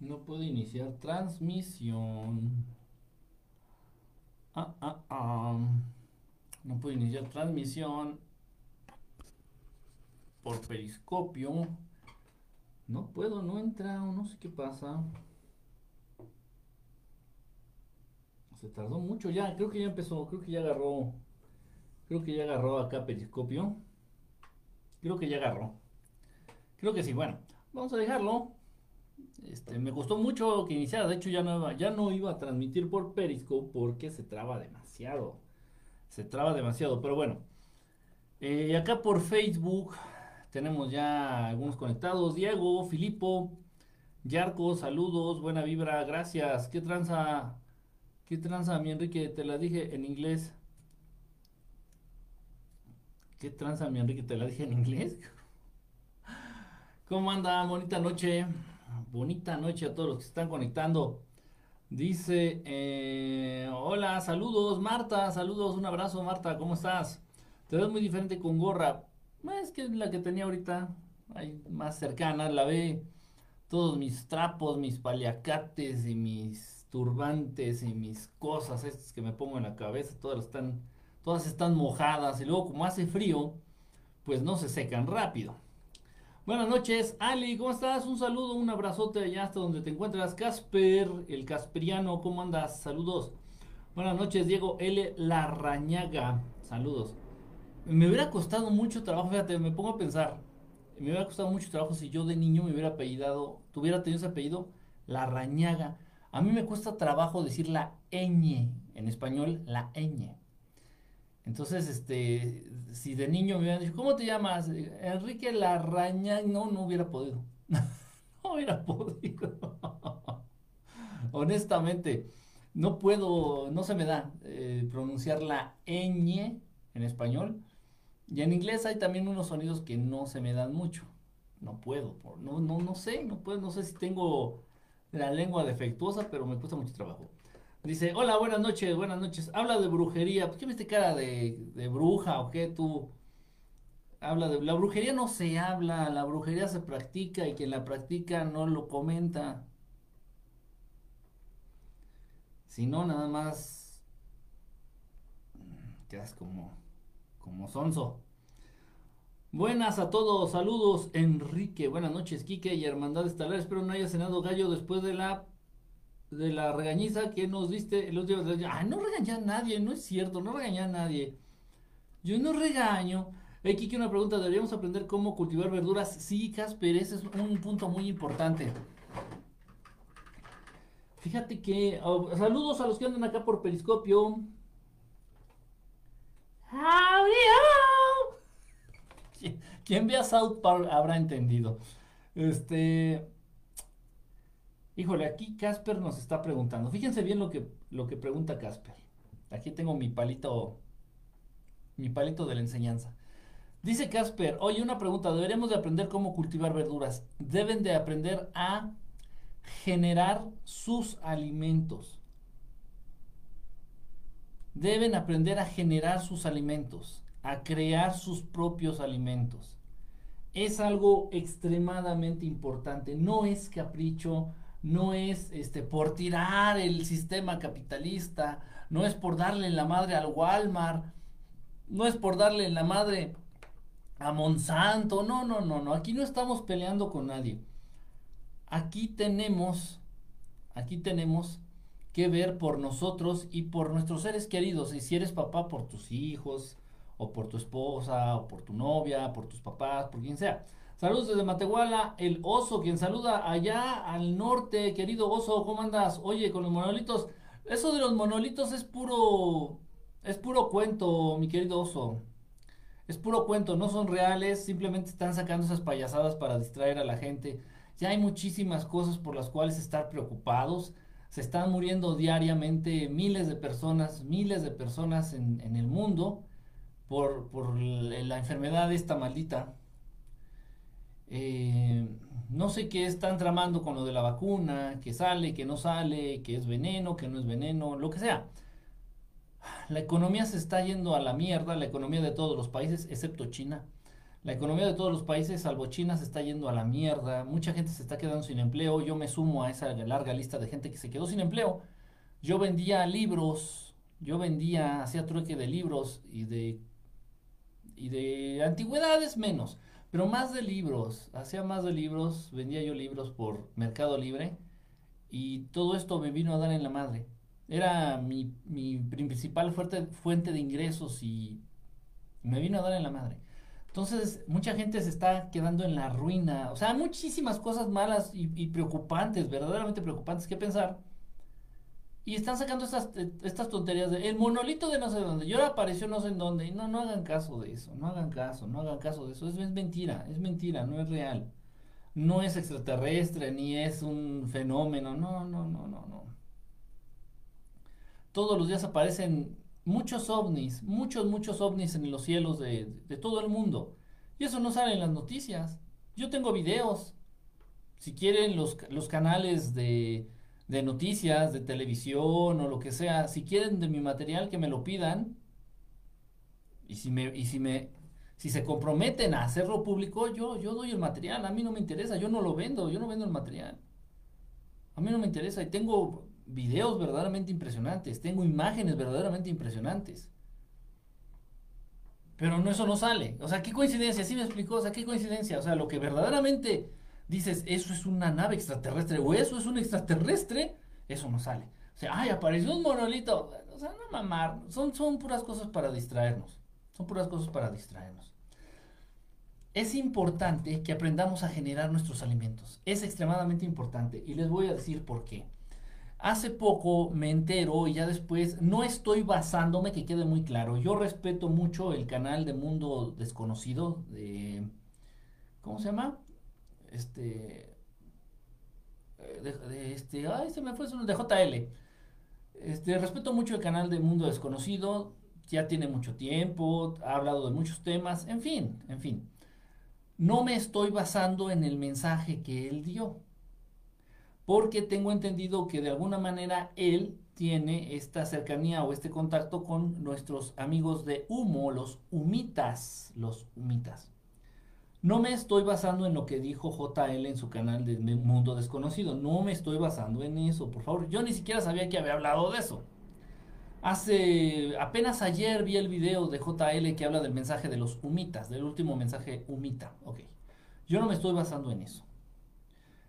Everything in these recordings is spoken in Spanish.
No puedo iniciar transmisión. Ah, ah, ah. No puedo iniciar transmisión por periscopio. No puedo, no entra, no sé qué pasa. Se tardó mucho ya, creo que ya empezó, creo que ya agarró. Creo que ya agarró acá periscopio. Creo que ya agarró. Creo que sí, bueno, vamos a dejarlo. Este, me gustó mucho que iniciara, de hecho ya no, ya no iba a transmitir por Periscope porque se traba demasiado. Se traba demasiado, pero bueno. Eh, acá por Facebook tenemos ya algunos conectados. Diego, Filipo, Yarco, saludos, buena vibra, gracias. ¿Qué tranza? ¿Qué tranza, mi Enrique? Te la dije en inglés. ¿Qué tranza, mi Enrique? Te la dije en inglés. ¿Cómo anda? Bonita noche. Bonita noche a todos los que están conectando. Dice, eh, hola, saludos Marta, saludos, un abrazo Marta, ¿cómo estás? Te ves muy diferente con gorra. Es que la que tenía ahorita, ahí más cercana, la ve todos mis trapos, mis paliacates y mis turbantes y mis cosas estas que me pongo en la cabeza, todas están, todas están mojadas y luego como hace frío, pues no se secan rápido. Buenas noches, Ali, ¿cómo estás? Un saludo, un abrazote allá hasta donde te encuentras. Casper, el Casperiano, ¿cómo andas? Saludos. Buenas noches, Diego L. Larrañaga. Saludos. Me hubiera costado mucho trabajo, fíjate, me pongo a pensar. Me hubiera costado mucho trabajo si yo de niño me hubiera apellidado, tuviera tenido ese apellido, Larrañaga. A mí me cuesta trabajo decir la ñ, en español, la ñ. Entonces, este, si de niño me hubieran dicho, ¿cómo te llamas? Enrique Larrañaga, no, no hubiera podido. no hubiera podido. Honestamente, no puedo, no se me da eh, pronunciar la ñ en español. Y en inglés hay también unos sonidos que no se me dan mucho. No puedo, no, no, no sé, no puedo, no sé si tengo la lengua defectuosa, pero me cuesta mucho trabajo. Dice, hola, buenas noches, buenas noches. Habla de brujería. ¿Por qué me cara de, de bruja o qué tú? Habla de... La brujería no se habla, la brujería se practica y quien la practica no lo comenta. Si no, nada más quedas como como sonso. Buenas a todos, saludos Enrique, buenas noches Quique y Hermandad Estalar, espero no haya cenado gallo después de la de la regañiza que nos diste el último día. Ah, no regañé a nadie, no es cierto, no regañé a nadie. Yo no regaño. Hey, Quique, una pregunta, ¿deberíamos aprender cómo cultivar verduras? Sí, Casper, ese es un punto muy importante. Fíjate que, oh, saludos a los que andan acá por Periscopio. Quien vea South Park habrá entendido. Este. Híjole, aquí Casper nos está preguntando. Fíjense bien lo que, lo que pregunta Casper. Aquí tengo mi palito. Mi palito de la enseñanza. Dice Casper, oye, una pregunta, deberemos de aprender cómo cultivar verduras. Deben de aprender a generar sus alimentos deben aprender a generar sus alimentos, a crear sus propios alimentos. Es algo extremadamente importante, no es capricho, no es este por tirar el sistema capitalista, no es por darle la madre al Walmart, no es por darle la madre a Monsanto, no, no, no, no, aquí no estamos peleando con nadie. Aquí tenemos aquí tenemos que ver por nosotros y por nuestros seres queridos. Y si eres papá, por tus hijos, o por tu esposa, o por tu novia, por tus papás, por quien sea. Saludos desde Matehuala, el oso, quien saluda allá al norte, querido oso, ¿cómo andas? Oye, con los monolitos, eso de los monolitos es puro, es puro cuento, mi querido oso. Es puro cuento, no son reales, simplemente están sacando esas payasadas para distraer a la gente. Ya hay muchísimas cosas por las cuales estar preocupados se están muriendo diariamente miles de personas, miles de personas en, el mundo por, la enfermedad esta maldita. Eh, no sé qué están tramando con lo de la vacuna, que sale, que no sale, que es veneno, que no es veneno, lo que sea. La economía se está yendo a la mierda, la economía de todos los países, excepto China. La economía de todos los países, salvo China, se está yendo a la mierda. Mucha gente se está quedando sin empleo. Yo me sumo a esa larga lista de gente que se quedó sin empleo. Yo vendía libros, yo vendía, hacía trueque de libros y de, y de antigüedades menos. Pero más de libros, hacía más de libros, vendía yo libros por Mercado Libre y todo esto me vino a dar en la madre. Era mi, mi principal fuerte, fuente de ingresos y me vino a dar en la madre. Entonces, mucha gente se está quedando en la ruina. O sea, muchísimas cosas malas y, y preocupantes, verdaderamente preocupantes que pensar. Y están sacando estas, eh, estas tonterías de el monolito de no sé dónde. Y ahora apareció no sé en dónde. Y no, no hagan caso de eso. No hagan caso, no hagan caso de eso. Es, es mentira, es mentira, no es real. No es extraterrestre, ni es un fenómeno. No, no, no, no, no. Todos los días aparecen muchos ovnis, muchos, muchos ovnis en los cielos de, de todo el mundo. Y eso no sale en las noticias. Yo tengo videos. Si quieren los, los canales de de noticias, de televisión o lo que sea, si quieren de mi material que me lo pidan. Y si me y si me si se comprometen a hacerlo público, yo yo doy el material, a mí no me interesa, yo no lo vendo, yo no vendo el material. A mí no me interesa. Y tengo videos verdaderamente impresionantes, tengo imágenes verdaderamente impresionantes. Pero no eso no sale. O sea, qué coincidencia, ¿sí me explicó? O sea, qué coincidencia, o sea, lo que verdaderamente dices, eso es una nave extraterrestre o eso es un extraterrestre, eso no sale. O sea, ay, apareció un monolito. O sea, no mamar, son, son puras cosas para distraernos. Son puras cosas para distraernos. Es importante que aprendamos a generar nuestros alimentos. Es extremadamente importante y les voy a decir por qué. Hace poco me entero y ya después no estoy basándome, que quede muy claro. Yo respeto mucho el canal de Mundo Desconocido de... ¿Cómo se llama? Este, eh, de, este, ay, se me fue de JL. Este, respeto mucho el canal de Mundo Desconocido, ya tiene mucho tiempo, ha hablado de muchos temas, en fin, en fin. No me estoy basando en el mensaje que él dio, porque tengo entendido que de alguna manera él tiene esta cercanía o este contacto con nuestros amigos de humo, los humitas, los humitas. No me estoy basando en lo que dijo JL en su canal de Mundo Desconocido. No me estoy basando en eso, por favor. Yo ni siquiera sabía que había hablado de eso. Hace apenas ayer vi el video de JL que habla del mensaje de los humitas, del último mensaje humita. Ok. Yo no me estoy basando en eso.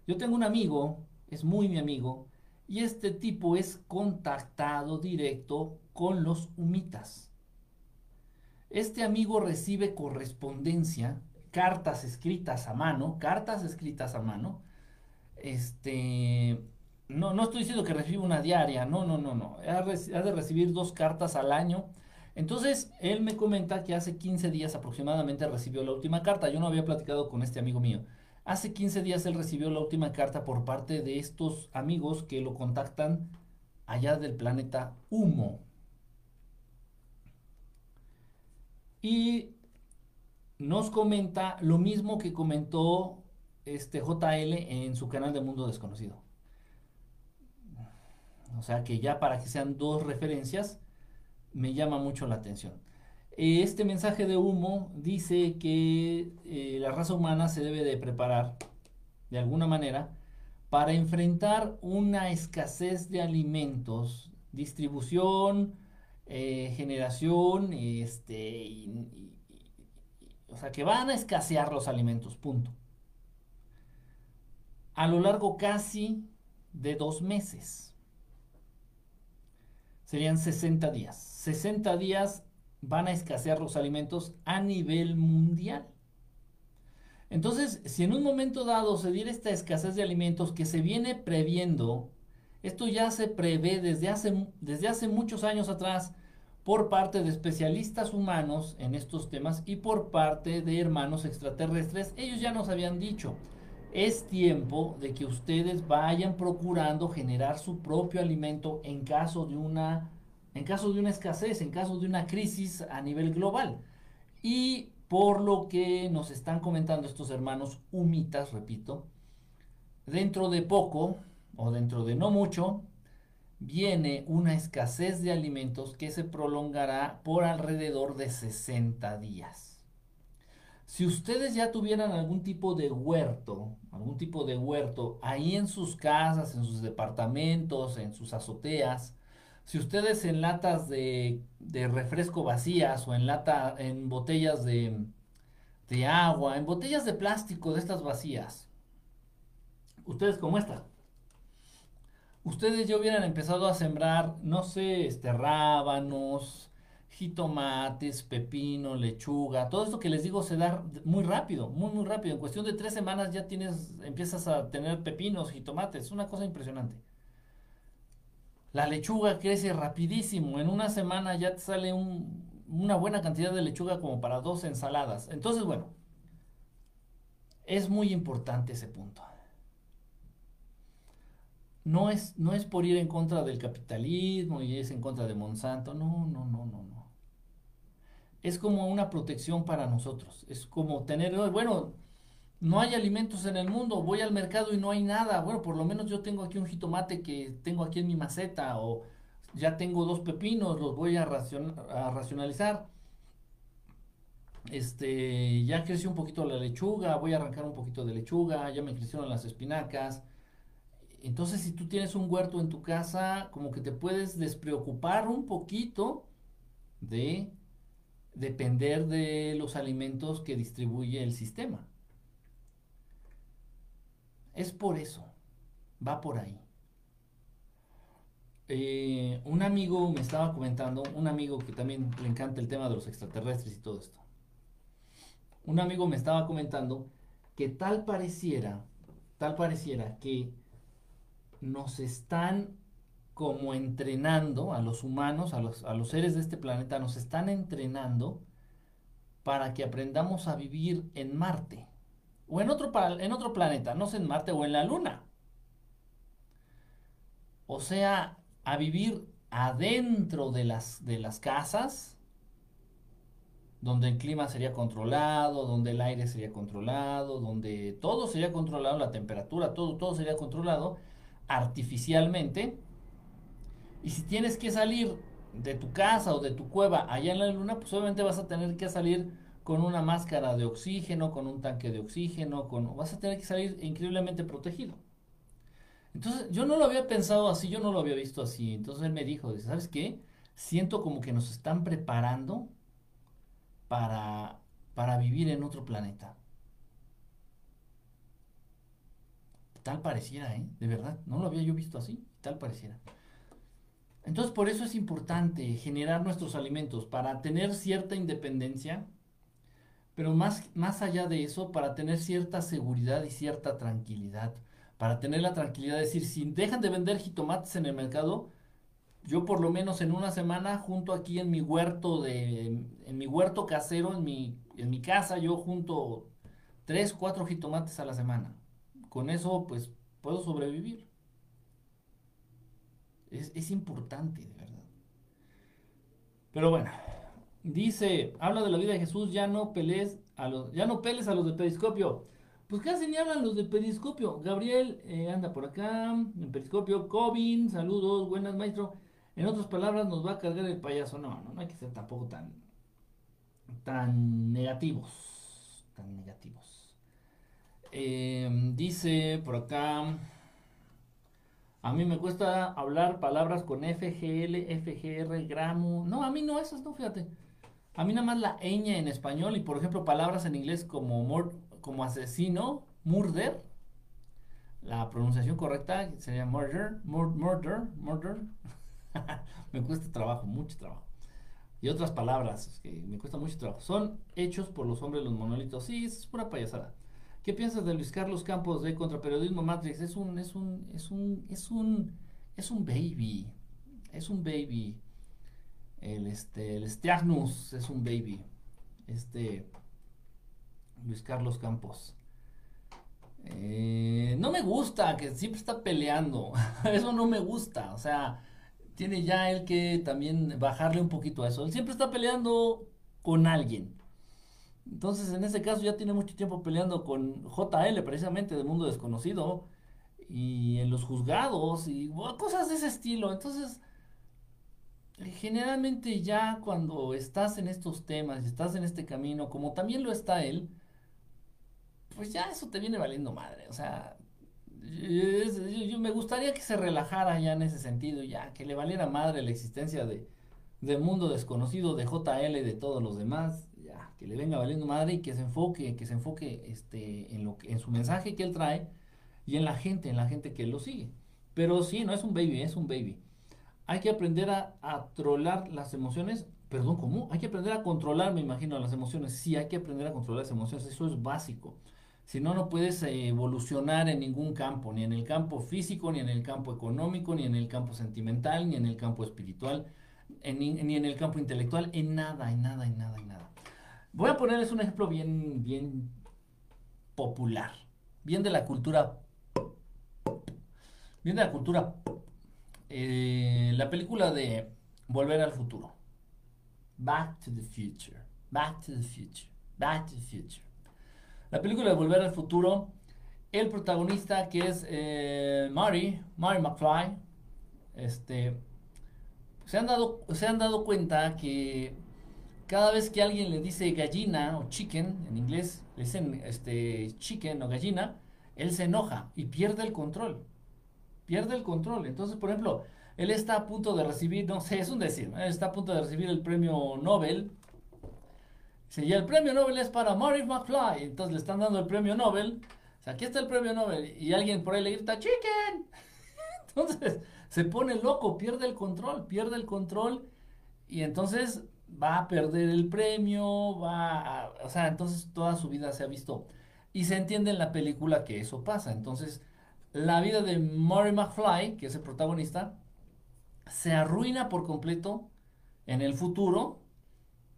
Yo tengo un amigo, es muy mi amigo, y este tipo es contactado directo con los humitas. Este amigo recibe correspondencia cartas escritas a mano, cartas escritas a mano. Este, no, no estoy diciendo que reciba una diaria, no, no, no, no. Ha, de recibir dos cartas al año. Entonces, él me comenta que hace 15 días aproximadamente recibió la última carta. Yo no había platicado con este amigo mío. Hace 15 días él recibió la última carta por parte de estos amigos que lo contactan allá del planeta Humo. Y nos comenta lo mismo que comentó este JL en su canal de Mundo Desconocido. O sea que ya para que sean dos referencias, me llama mucho la atención. Este mensaje de humo dice que eh, la raza humana se debe de preparar de alguna manera para enfrentar una escasez de alimentos, distribución, eh, generación este, y, o sea, que van a escasear los alimentos, punto. A lo largo casi de dos meses. Serían 60 días. 60 días van a escasear los alimentos a nivel mundial. Entonces, si en un momento dado se diera esta escasez de alimentos que se viene previendo, esto ya se prevé desde hace, desde hace muchos años atrás, por parte de especialistas humanos en estos temas y por parte de hermanos extraterrestres. Ellos ya nos habían dicho, es tiempo de que ustedes vayan procurando generar su propio alimento en caso de una en caso de una escasez, en caso de una crisis a nivel global. Y Por lo que nos están comentando estos hermanos humitas, repito, dentro de poco o dentro de no mucho, viene una escasez de alimentos que se prolongará por alrededor de 60 días. Si ustedes ya tuvieran algún tipo de huerto, algún tipo de huerto ahí en sus casas, en sus departamentos, en sus azoteas, si ustedes en latas de, refresco vacías o en lata, en botellas de, agua, en botellas de plástico de estas vacías, ustedes como esta, ustedes ya hubieran empezado a sembrar, no sé, este, rábanos, jitomates, pepino, lechuga, todo esto que les digo se da muy rápido, muy, muy rápido. En cuestión de tres semanas ya tienes, empiezas a tener pepinos, jitomates, es una cosa impresionante. La lechuga crece rapidísimo, en una semana ya te sale una buena cantidad de lechuga como para dos ensaladas. Entonces, bueno, es muy importante ese punto no es, no es por ir en contra del capitalismo y es en contra de Monsanto, no, no, no, no, no. Es como una protección para nosotros, es como tener, bueno, no hay alimentos en el mundo, voy al mercado y no hay nada, bueno, por lo menos yo tengo aquí un jitomate que tengo aquí en mi maceta o ya tengo dos pepinos, los voy a, a racionalizar. Este, ya creció un poquito la lechuga, voy a arrancar un poquito de lechuga, ya me crecieron las espinacas, entonces, si tú tienes un huerto en tu casa, como que te puedes despreocupar un poquito de depender de los alimentos que distribuye el sistema. Es por eso, va por ahí. Eh, un amigo me estaba comentando, un amigo que también le encanta el tema de los extraterrestres y todo esto. Un amigo me estaba comentando que tal pareciera, tal pareciera que nos están como entrenando a los humanos, a los, a los seres de este planeta, nos están entrenando para que aprendamos a vivir en Marte o en otro, en otro planeta, no sé, en Marte o en la Luna. O sea, a vivir adentro de las, de las casas, donde el clima sería controlado, donde el aire sería controlado, donde todo sería controlado, la temperatura, todo, todo sería controlado artificialmente. Y si tienes que salir de tu casa o de tu cueva allá en la luna, pues obviamente vas a tener que salir con una máscara de oxígeno, con un tanque de oxígeno, con, vas a tener que salir increíblemente protegido. Entonces, yo no lo había pensado así, yo no lo había visto así. Entonces él me dijo, ¿sabes qué? Siento como que nos están preparando para, para vivir en otro planeta. Tal pareciera, ¿eh? De verdad, no lo había yo visto así, tal pareciera. Entonces, por eso es importante generar nuestros alimentos, para tener cierta independencia, pero más, más allá de eso, para tener cierta seguridad y cierta tranquilidad. Para tener la tranquilidad de decir, si dejan de vender jitomates en el mercado, yo por lo menos en una semana, junto aquí en mi huerto de, en, mi huerto casero, en mi, en mi casa, yo junto tres, cuatro jitomates a la semana con eso pues puedo sobrevivir. Es, importante, de verdad. Pero bueno, dice, habla de la vida de Jesús, ya no pelees a los, ya no peles a los de periscopio. Pues casi ni hablan los de periscopio. Gabriel eh, anda por acá, en periscopio. Cobin, saludos, buenas maestro. En otras palabras, nos va a cargar el payaso. No, no, no hay que ser tampoco tan, tan negativos. Tan negativos. Em, dice por acá, a mí me cuesta hablar palabras con FGL, FGR, gramo. No, a mí no, esas no, fíjate. A mí nada más la ñ en español y por ejemplo palabras en inglés como, como asesino, murder. La pronunciación correcta sería murder, murder, murder. me cuesta trabajo, mucho trabajo. Y otras palabras que me cuesta mucho trabajo. Son hechos por los hombres los monolitos. Sí, es pura payasada. ¿Qué piensas de Luis Carlos Campos de Contraperiodismo Matrix? Es un, es un, es un, es un, es un baby. Es un baby. El este, el es un baby. Este Luis Carlos Campos. Eh, no me gusta que siempre está peleando. eso no me gusta. O sea, tiene ya él que también bajarle un poquito a eso. Él siempre está peleando con alguien. Entonces, en ese caso ya tiene mucho tiempo peleando con JL, precisamente de Mundo Desconocido, y en los juzgados, y cosas de ese estilo. Entonces, generalmente ya cuando estás en estos temas estás en este camino, como también lo está él, pues ya eso te viene valiendo madre. O sea, yo, me gustaría que se relajara ya en ese sentido, ya que le valiera madre la existencia de, de Mundo Desconocido, de JL y de todos los demás, que le venga valiendo madre y que se enfoque, que se enfoque este, en, lo que, en su mensaje que él trae y en la gente, en la gente que lo sigue. Pero sí, no es un baby, es un baby. Hay que aprender a, a trolar las emociones. Perdón, ¿cómo? Hay que aprender a controlar, me imagino, las emociones. Sí, hay que aprender a controlar las emociones. Eso es básico. Si no, no puedes evolucionar en ningún campo, ni en el campo físico, ni en el campo económico, ni en el campo sentimental, ni en el campo espiritual, ni en el campo intelectual, en nada, en nada, en nada, en nada. Voy a ponerles un ejemplo bien, bien popular, bien de la cultura, bien de la cultura, eh, la película de Volver al Futuro. Back to the Future, Back to the Future, Back to the Future. La película de Volver al Futuro, el protagonista que es eh, Marty, Marty McFly, este, se han, dado, se han dado cuenta que cada vez que alguien le dice gallina o chicken, en inglés le dicen este, chicken o gallina, él se enoja y pierde el control. Pierde el control. Entonces, por ejemplo, él está a punto de recibir, no sé, es un decir, él está a punto de recibir el premio Nobel y el premio Nobel es para Marty McFly. Entonces le están dando el premio Nobel. Aquí está el premio Nobel. Y alguien por ahí le grita, chicken. Entonces se pone loco, pierde el control, pierde el control. Y entonces va a perder el premio, va a, O sea, entonces toda su vida se ha visto. Y se entiende en la película que eso pasa. Entonces, la vida de Marty McFly, que es el protagonista, se arruina por completo en el futuro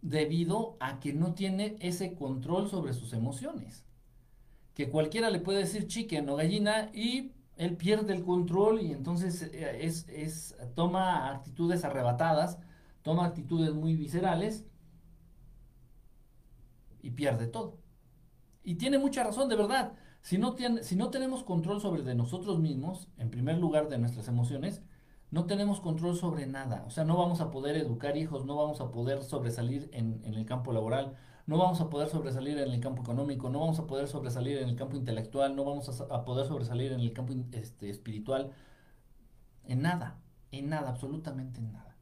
debido a que no tiene ese control sobre sus emociones. Que cualquiera le puede decir chicken o gallina y él pierde el control y entonces eh, es, es, toma actitudes arrebatadas, toma actitudes muy viscerales y pierde todo. Y tiene mucha razón, de verdad. Si no, si no tenemos control sobre de nosotros mismos, en primer lugar de nuestras emociones, no tenemos control sobre nada. O sea, no vamos a poder educar hijos, no vamos a poder sobresalir en, el campo laboral, no vamos a poder sobresalir en el campo económico, no vamos a poder sobresalir en el campo intelectual, no vamos a, poder sobresalir en el campo este, espiritual. En nada, en nada, absolutamente en nada.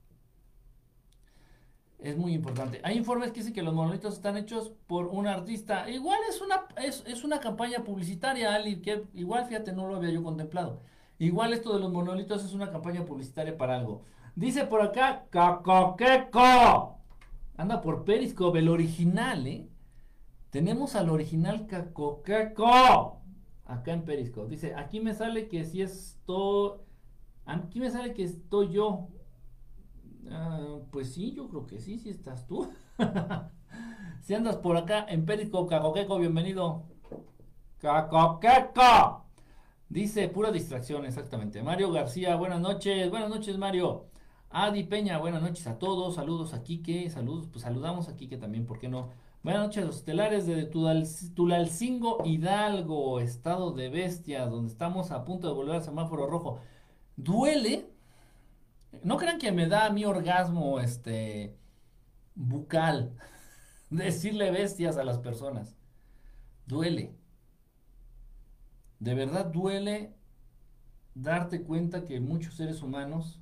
Es muy importante. Hay informes que dicen que los monolitos están hechos por un artista. Igual es una, es, es una campaña publicitaria, Ali, que igual, fíjate, no lo había yo contemplado. Igual esto de los monolitos es una campaña publicitaria para algo. Dice por acá, Cacoqueco. Anda por Periscope, el original, ¿eh? Tenemos al original Cacoqueco. Acá en Periscope. Dice, aquí me sale que si estoy... Aquí me sale que estoy yo. Ah, pues sí, yo creo que sí, si estás tú. si andas por acá en Periscope, Cacoqueco, bienvenido. Cacoqueco. Dice, pura distracción, exactamente. Mario García, buenas noches. Buenas noches, Mario. Adi Peña, buenas noches a todos. Saludos a Quique. Saludos, pues saludamos a Quique también, ¿por qué no? Buenas noches los estelares de Tulalcingo Hidalgo, estado de bestia, donde estamos a punto de volver al semáforo rojo. ¿Duele? No crean que me da mi orgasmo este bucal decirle bestias a las personas. Duele. De verdad duele darte cuenta que muchos seres humanos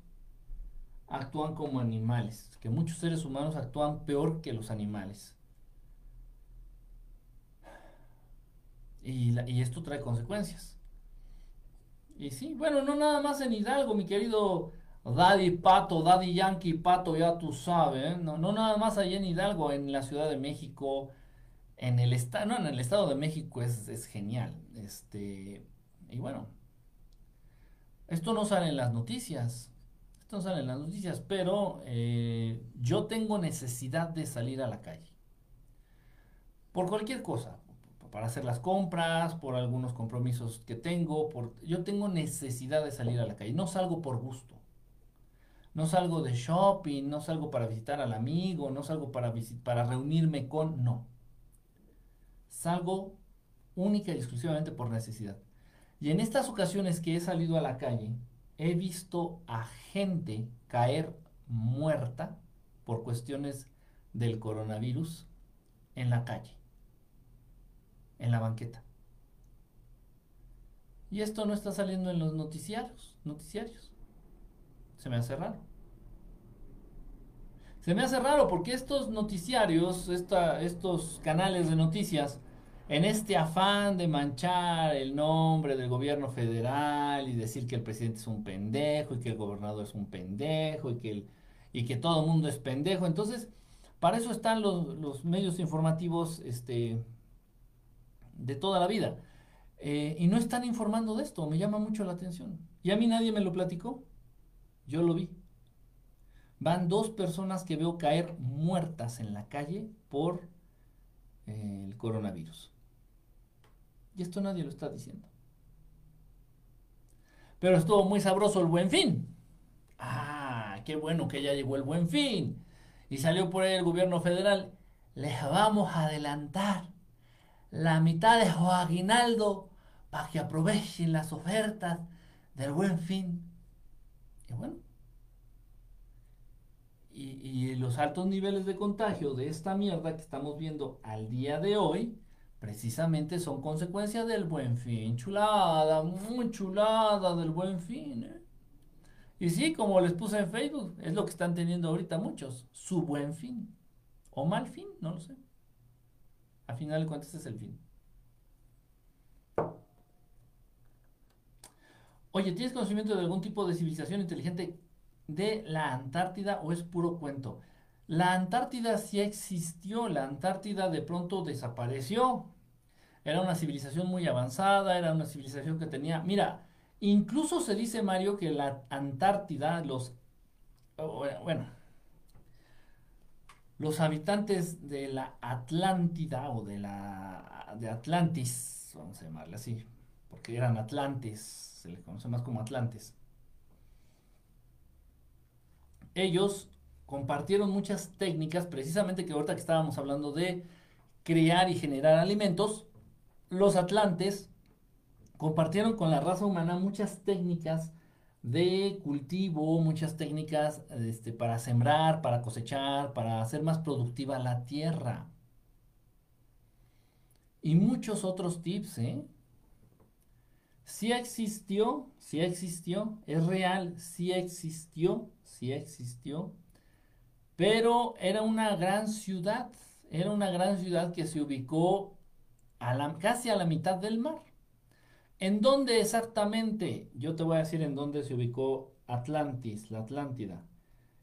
actúan como animales, que muchos seres humanos actúan peor que los animales. Y, esto trae consecuencias. Y sí, bueno, no nada más en Hidalgo, mi querido Daddy Pato, Daddy Yankee Pato, ya tú sabes, ¿eh? no, no nada más allá en Hidalgo, en la Ciudad de México, en el estado, no, en el estado de México es, genial. Este, y bueno, esto no sale en las noticias. Esto no sale en las noticias, pero eh, yo tengo necesidad de salir a la calle. Por cualquier cosa. Para hacer las compras, por algunos compromisos que tengo. Por, yo tengo necesidad de salir a la calle. No salgo por gusto. No salgo de shopping, no salgo para visitar al amigo, no salgo para, para reunirme con... No salgo única y exclusivamente por necesidad. Y en estas ocasiones que he salido a la calle, he visto a gente caer muerta por cuestiones del coronavirus en la calle, en la banqueta. Y esto no está saliendo en los noticiarios, noticiarios. Se me hace raro. Se me hace raro porque estos noticiarios, estos canales de noticias, en este afán de manchar el nombre del gobierno federal y decir que el presidente es un pendejo y que el gobernador es un pendejo y que, y que todo el mundo es pendejo. Entonces, para eso están los, medios informativos este, de toda la vida. Eh, y no están informando de esto, me llama mucho la atención. Y a mí nadie me lo platicó, yo lo vi. Van dos personas que veo caer muertas en la calle por eh, el coronavirus. Y esto nadie lo está diciendo. Pero estuvo muy sabroso el buen fin. Ah, qué bueno que ya llegó el buen fin. Y salió por ahí el gobierno federal. Les vamos a adelantar la mitad de su aguinaldo para que aprovechen las ofertas del buen fin. Y bueno. Y, y los altos niveles de contagio de esta mierda que estamos viendo al día de hoy precisamente son consecuencia del buen fin. Chulada, muy chulada del buen fin. ¿eh? Y sí, como les puse en Facebook, es lo que están teniendo ahorita muchos, su buen fin. O mal fin, no lo sé. Al final de cuentas es el fin. Oye, ¿tienes conocimiento de algún tipo de civilización inteligente de la Antártida o es puro cuento? La Antártida sí existió, la Antártida de pronto desapareció. Era una civilización muy avanzada, era una civilización que tenía, mira, incluso se dice Mario que la Antártida, los, bueno, los habitantes de la Atlántida o de la de Atlantis, vamos a llamarle así, porque eran Atlantes, se les conoce más como Atlantes. Ellos compartieron muchas técnicas, precisamente que ahorita que estábamos hablando de crear y generar alimentos, los atlantes compartieron con la raza humana muchas técnicas de cultivo, muchas técnicas este, para sembrar, para cosechar, para hacer más productiva la tierra. Y muchos otros tips, ¿eh? Sí existió, sí existió, es real, sí existió, sí existió pero era una gran ciudad, era una gran ciudad que se ubicó casi a la mitad del mar. ¿En dónde exactamente? Yo te voy a decir en dónde se ubicó Atlantis, la Atlántida.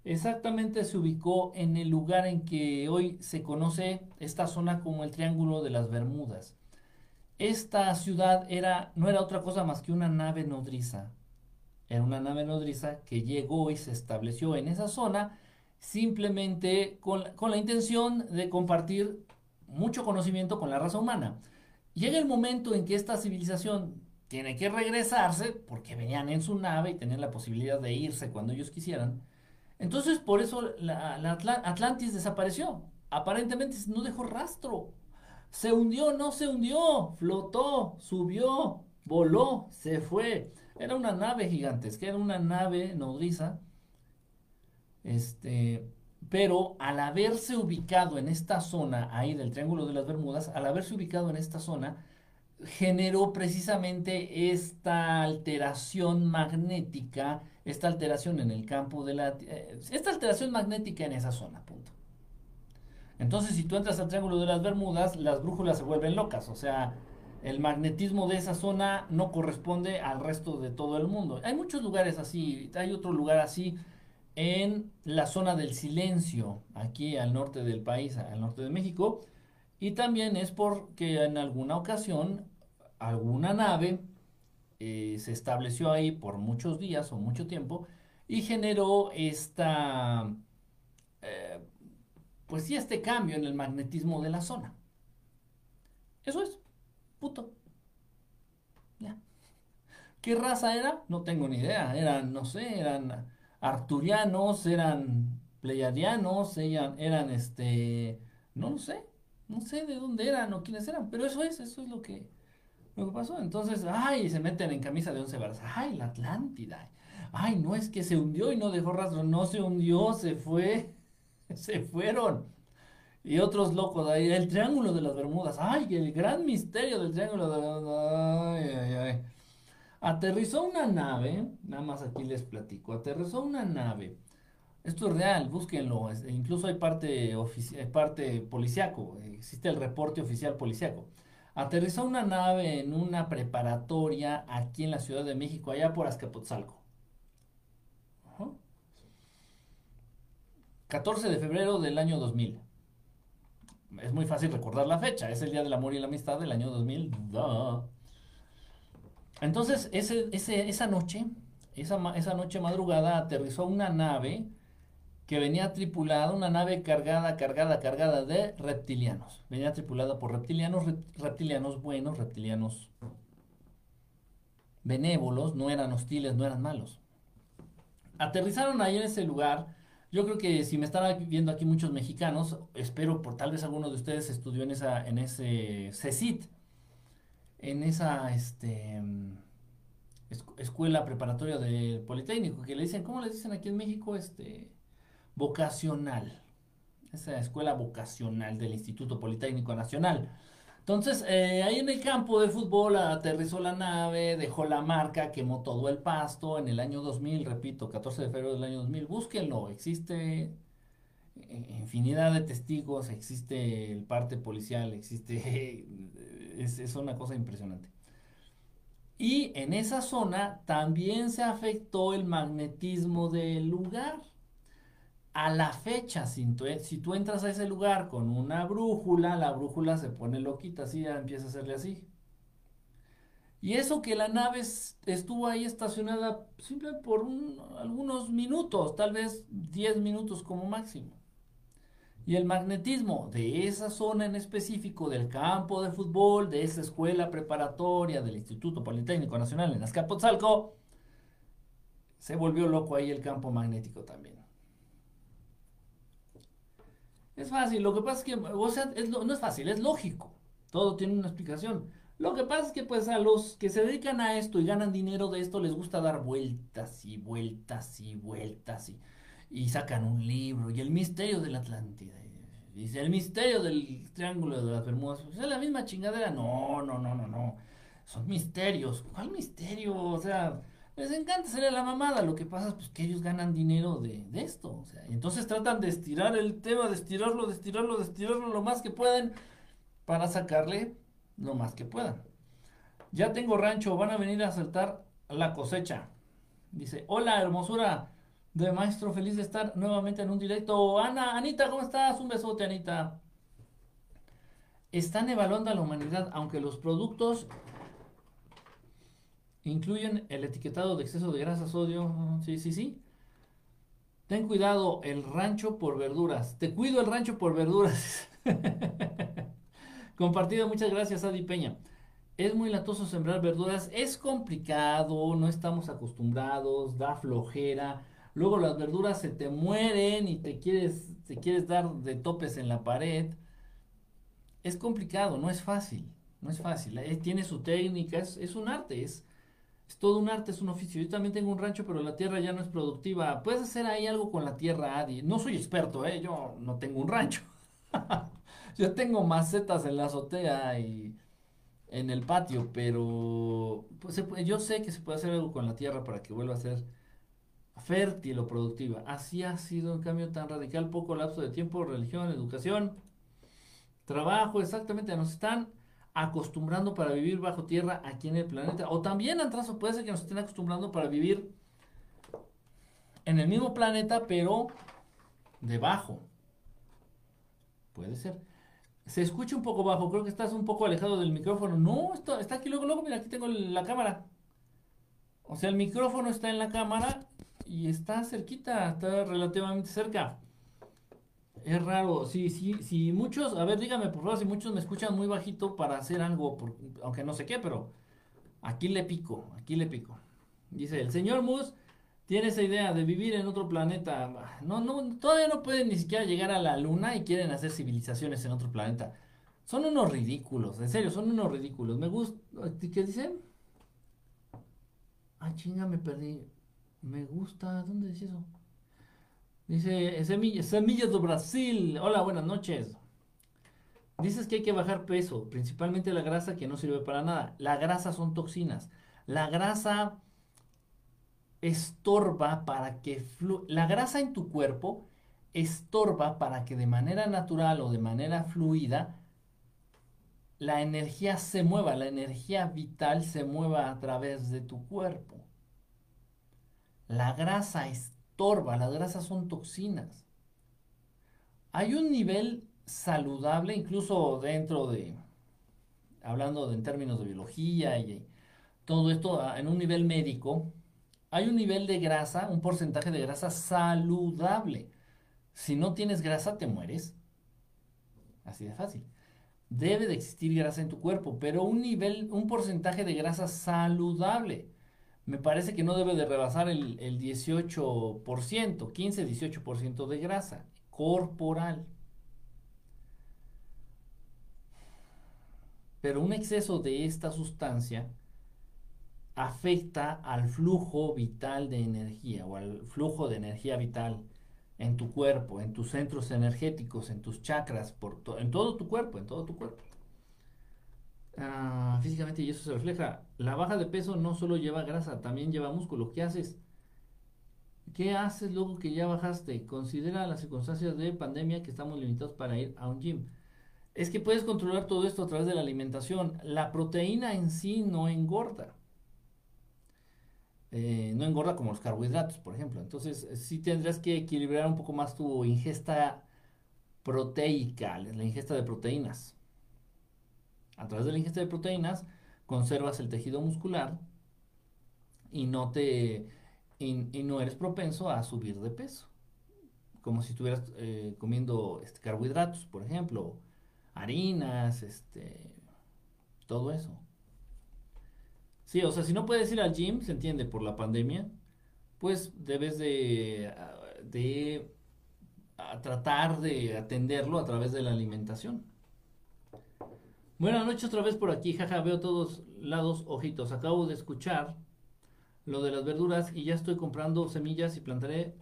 Exactamente se ubicó en el lugar en que hoy se conoce esta zona como el Triángulo de las Bermudas. Esta ciudad era, no era otra cosa más que una nave nodriza. Era una nave nodriza que llegó y se estableció en esa zona simplemente con, la intención de compartir mucho conocimiento con la raza humana. Llega el momento en que esta civilización tiene que regresarse porque venían en su nave y tenían la posibilidad de irse cuando ellos quisieran. Entonces, por eso la, Atlantis desapareció. Aparentemente no dejó rastro. Se hundió, no se hundió, flotó, subió, voló, se fue. Era una nave gigantesca, era una nave nodriza este, pero al haberse ubicado en esta zona, ahí del Triángulo de las Bermudas, al haberse ubicado en esta zona, generó precisamente esta alteración magnética, esta alteración en el campo de la... Eh, esta alteración magnética en esa zona, punto. Entonces, si tú entras al Triángulo de las Bermudas, las brújulas se vuelven locas, o sea, el magnetismo de esa zona no corresponde al resto de todo el mundo. Hay muchos lugares así, hay otro lugar así, en la zona del silencio, aquí al norte del país, al norte de México, y también es porque en alguna ocasión alguna nave eh, se estableció ahí por muchos días o mucho tiempo y generó esta, eh, pues sí, este cambio en el magnetismo de la zona. Eso es, puto. Ya. ¿Qué raza era? No tengo ni idea. Eran, no sé, eran arturianos, eran pleiadianos, eran, eran este, no lo sé, No sé de dónde eran o quiénes eran, pero eso es, eso es lo que, lo que pasó. Entonces, ay, se meten en camisa de once varas. Ay, la Atlántida. Ay, no es que se hundió y no dejó rastro. No se hundió, se fue. se fueron. Y otros locos ahí, el Triángulo de las Bermudas. Ay, el gran misterio del Triángulo de las. Ay, ay, ay. Aterrizó una nave, nada más aquí les platico, aterrizó una nave. Esto es real, búsquenlo. Incluso hay parte, parte policiaco, existe el reporte oficial policiaco. Aterrizó una nave en una preparatoria aquí en la Ciudad de México, allá por Azcapotzalco. 14 de febrero del año 2000. Es muy fácil recordar la fecha, es el Día del Amor y la Amistad del año 2000. Entonces, ese, esa noche, esa, esa noche madrugada, aterrizó una nave que venía tripulada, una nave cargada, cargada, cargada de reptilianos. Venía tripulada por reptilianos, reptilianos buenos, reptilianos benévolos, no eran hostiles, no eran malos. Aterrizaron ahí en ese lugar yo creo que si me están viendo aquí muchos mexicanos, espero por tal vez alguno de ustedes estudió en esa en ese CECIT, en esa este escuela preparatoria del Politécnico, que le dicen, ¿cómo le dicen aquí en México? Este vocacional. Esa escuela vocacional del Instituto Politécnico Nacional. Entonces, eh, ahí en el campo de fútbol aterrizó la nave, dejó la marca, quemó todo el pasto en el año 2000, repito, 14 de febrero del año 2000. Búsquenlo, existe eh, infinidad de testigos, existe el parte policial, existe, es, es una cosa impresionante. Y en esa zona también se afectó el magnetismo del lugar a la fecha, si tú, entras a ese lugar con una brújula, la brújula se pone loquita, así ya empieza a hacerle así. Y eso que la nave estuvo ahí estacionada simplemente por algunos minutos, tal vez 10 minutos como máximo. Y el magnetismo de esa zona en específico, del campo de fútbol, de esa escuela preparatoria del Instituto Politécnico Nacional en Azcapotzalco, se volvió loco ahí el campo magnético también. Es fácil, lo que pasa es que, o sea, no es fácil, es lógico. Todo tiene una explicación. Lo que pasa es que pues a los que se dedican a esto y ganan dinero de esto les gusta dar vueltas y vueltas y vueltas y, y sacan un libro y el misterio de la Atlántida. Dice, el misterio del Triángulo de las Bermudas. ¿Es la misma chingadera? No, no, no, no, no. Son misterios. ¿Cuál misterio? O sea, les encanta hacerle la mamada. Lo que pasa es pues, que ellos ganan dinero de, esto. O sea, entonces tratan de estirar el tema, de estirarlo, de estirarlo, de estirarlo lo más que pueden para sacarle lo más que puedan. Ya tengo rancho, van a venir a saltar la cosecha. Dice, hola hermosura de maestro, feliz de estar nuevamente en un directo. Ana, Anita, ¿cómo estás? Un besote, Anita. Están evaluando a la humanidad, aunque los productos incluyen el etiquetado de exceso de grasa, sodio. Sí, sí, sí. Ten cuidado, el rancho por verduras. Te cuido el rancho por verduras. Compartido, muchas gracias, Adi Peña. Es muy latoso sembrar verduras, es complicado, no estamos acostumbrados, da flojera. Luego las verduras se te mueren y te quieres, te quieres dar de topes en la pared. Es complicado, no es fácil, no es fácil. Eh, tiene su técnica, es, es un arte, es, es todo un arte, es un oficio. Yo también tengo un rancho, pero la tierra ya no es productiva. Puedes hacer ahí algo con la tierra, Adi. No soy experto, ¿eh? Yo no tengo un rancho. yo tengo macetas en la azotea y en el patio, pero pues, yo sé que se puede hacer algo con la tierra para que vuelva a ser fértil o productiva. Así ha sido un cambio tan radical, poco lapso de tiempo, religión, educación, trabajo, exactamente. Nos están acostumbrando para vivir bajo tierra aquí en el planeta. O también, Antrazo, puede ser que nos estén acostumbrando para vivir en el mismo planeta, pero debajo. Puede ser. Se escucha un poco bajo, creo que estás un poco alejado del micrófono. No, está, está aquí luego, luego, mira, aquí tengo la cámara. O sea, el micrófono está en la cámara y está cerquita, está relativamente cerca. Es raro, sí, sí, sí, muchos, a ver, dígame por favor, si muchos me escuchan muy bajito para hacer algo, aunque no sé qué, pero aquí le pico, aquí le pico. Dice, el señor Mus tiene esa idea de vivir en otro planeta. No, no, todavía no pueden ni siquiera llegar a la luna y quieren hacer civilizaciones en otro planeta. Son unos ridículos, en serio, son unos ridículos. Me gusta. ¿Qué dicen? Ah, chinga, me perdí. Me gusta. ¿Dónde dice eso? Dice Semillas, do Brasil. Hola, buenas noches. Dices que hay que bajar peso, principalmente la grasa que no sirve para nada. La grasa son toxinas. La grasa estorba para que la grasa en tu cuerpo estorba para que de manera natural o de manera fluida la energía se mueva, la energía vital se mueva a través de tu cuerpo. La grasa estorba, las grasas son toxinas. Hay un nivel saludable, incluso dentro de, hablando en términos de biología y todo esto ah, en un nivel médico, hay un nivel de grasa, un porcentaje de grasa saludable. Si no tienes grasa, te mueres. Así de fácil. Debe de existir grasa en tu cuerpo, pero un nivel, un porcentaje de grasa saludable. Me parece que no debe de rebasar el, el 18%, 15-18% de grasa corporal. Pero un exceso de esta sustancia afecta al flujo vital de energía o al flujo de energía vital en tu cuerpo, en tus centros energéticos, en tus chakras, en todo tu cuerpo, en todo tu cuerpo. Ah, físicamente y eso se refleja. La baja de peso no solo lleva grasa, también lleva músculo. ¿Qué haces? ¿Qué haces luego que ya bajaste? Considera las circunstancias de pandemia que estamos limitados para ir a un gym es que puedes controlar todo esto a través de la alimentación. La proteína en sí no engorda. Eh, no engorda como los carbohidratos, por ejemplo. Entonces, eh, sí tendrás que equilibrar un poco más tu ingesta proteica, la ingesta de proteínas. A través de la ingesta de proteínas, conservas el tejido muscular y no te y, no eres propenso a subir de peso. Como si estuvieras eh, comiendo este, carbohidratos, por ejemplo, harinas, este, todo eso. Sí, o sea, si no puedes ir al gym, se entiende, por la pandemia, pues debes de, de tratar de atenderlo a través de la alimentación. Buenas noches otra vez por aquí, jaja, veo todos lados ojitos. Acabo de escuchar lo de las verduras y ya estoy comprando semillas y plantaré.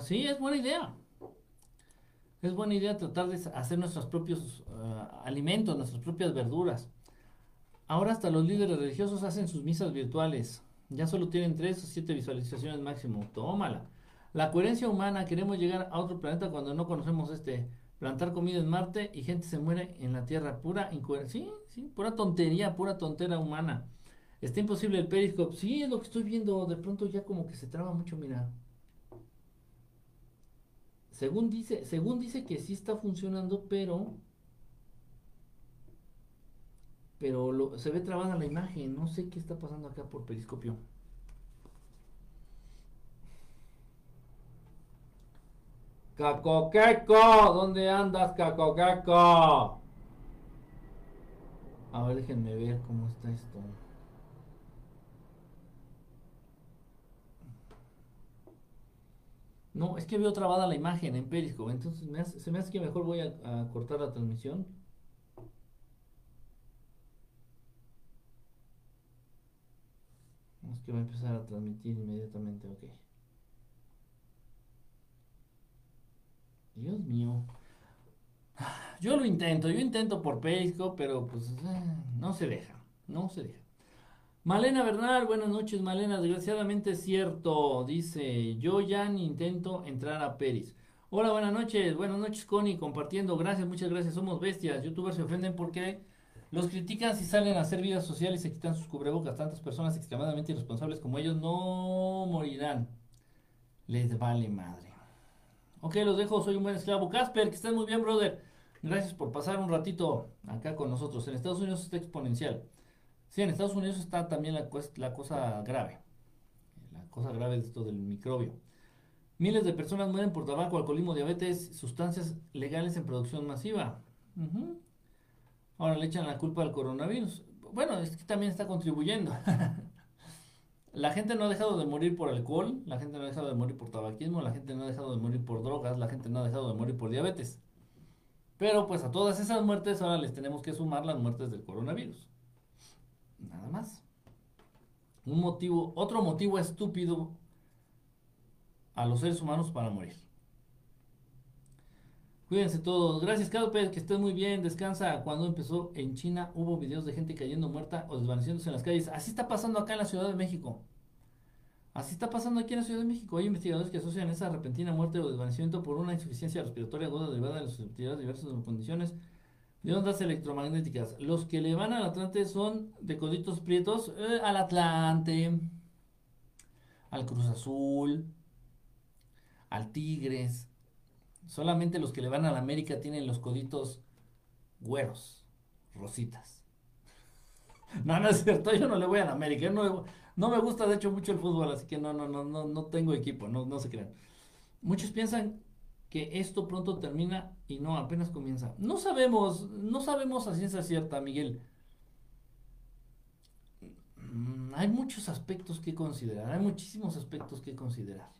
sí, es buena idea. Es buena idea tratar de hacer nuestros propios ah, alimentos, nuestras propias verduras. Ahora hasta los líderes religiosos hacen sus misas virtuales. Ya solo tienen tres o siete visualizaciones máximo. Tómala. La coherencia humana, queremos llegar a otro planeta cuando no conocemos este. Plantar comida en Marte y gente se muere en la Tierra. Pura. Sí, sí, pura tontería, pura tontera humana. Está imposible el periscope. Sí, es lo que estoy viendo. De pronto ya como que se traba mucho, mira. Según dice, según dice que sí está funcionando, pero pero se ve trabada la imagen. No sé qué está pasando acá por periscopio. Cacoqueco, ¿dónde andas, Cacoqueco? A ver, déjenme ver cómo está esto. No, es que veo trabada la imagen en Periscope, entonces se me hace que mejor voy a, cortar la transmisión. Es que va a empezar a transmitir inmediatamente, ok. Dios mío. Yo lo intento, yo intento por Periscope, pero pues eh, no se deja, no se deja. Malena Bernal, buenas noches, Malena. Desgraciadamente es cierto, dice, yo ya ni intento entrar a Peris. Hola, buenas noches, buenas noches, Connie, compartiendo. Gracias, muchas gracias. Somos bestias. Youtubers se ofenden porque los critican si salen a hacer vidas sociales y se quitan sus cubrebocas. Tantas personas extremadamente irresponsables como ellos no morirán. Les vale madre. Ok, los dejo. Soy un buen esclavo. Casper, que estén muy bien, brother. Gracias por pasar un ratito acá con nosotros. En Estados Unidos está exponencial. Sí, en Estados Unidos está también la, cosa grave. La cosa grave de esto del microbio. Miles de personas mueren por tabaco, alcoholismo, diabetes, sustancias legales en producción masiva. Ahora le echan la culpa al coronavirus. Bueno, es que también está contribuyendo. la gente no ha dejado de morir por alcohol, la gente no ha dejado de morir por tabaquismo, la gente no ha dejado de morir por drogas, la gente no ha dejado de morir por diabetes. Pero pues a todas esas muertes ahora les tenemos que sumar las muertes del coronavirus. Nada más. Un motivo, otro motivo estúpido a los seres humanos para morir. Cuídense todos. Gracias, Calpe, que estés muy bien. Descansa. Cuando empezó en China hubo videos de gente cayendo muerta o desvaneciéndose en las calles. Así está pasando acá en la Ciudad de México. Así está pasando aquí en la Ciudad de México. Hay investigadores que asocian esa repentina muerte o desvanecimiento por una insuficiencia respiratoria aguda derivada de las susceptibilidades de diversas condiciones de ondas electromagnéticas. Los que le van al Atlante son de coditos prietos eh, al Atlante, al Cruz Azul, al Tigres. Solamente los que le van a la América tienen los coditos güeros, rositas. No, no es cierto, yo no le voy a la América. no, no me gusta de hecho mucho el fútbol, así que no, no, no, no, no tengo equipo, no, no se crean. Muchos piensan que esto pronto termina y no, apenas comienza. No sabemos, no sabemos a ciencia cierta, Miguel. Mm, hay muchos aspectos que considerar, hay muchísimos aspectos que considerar.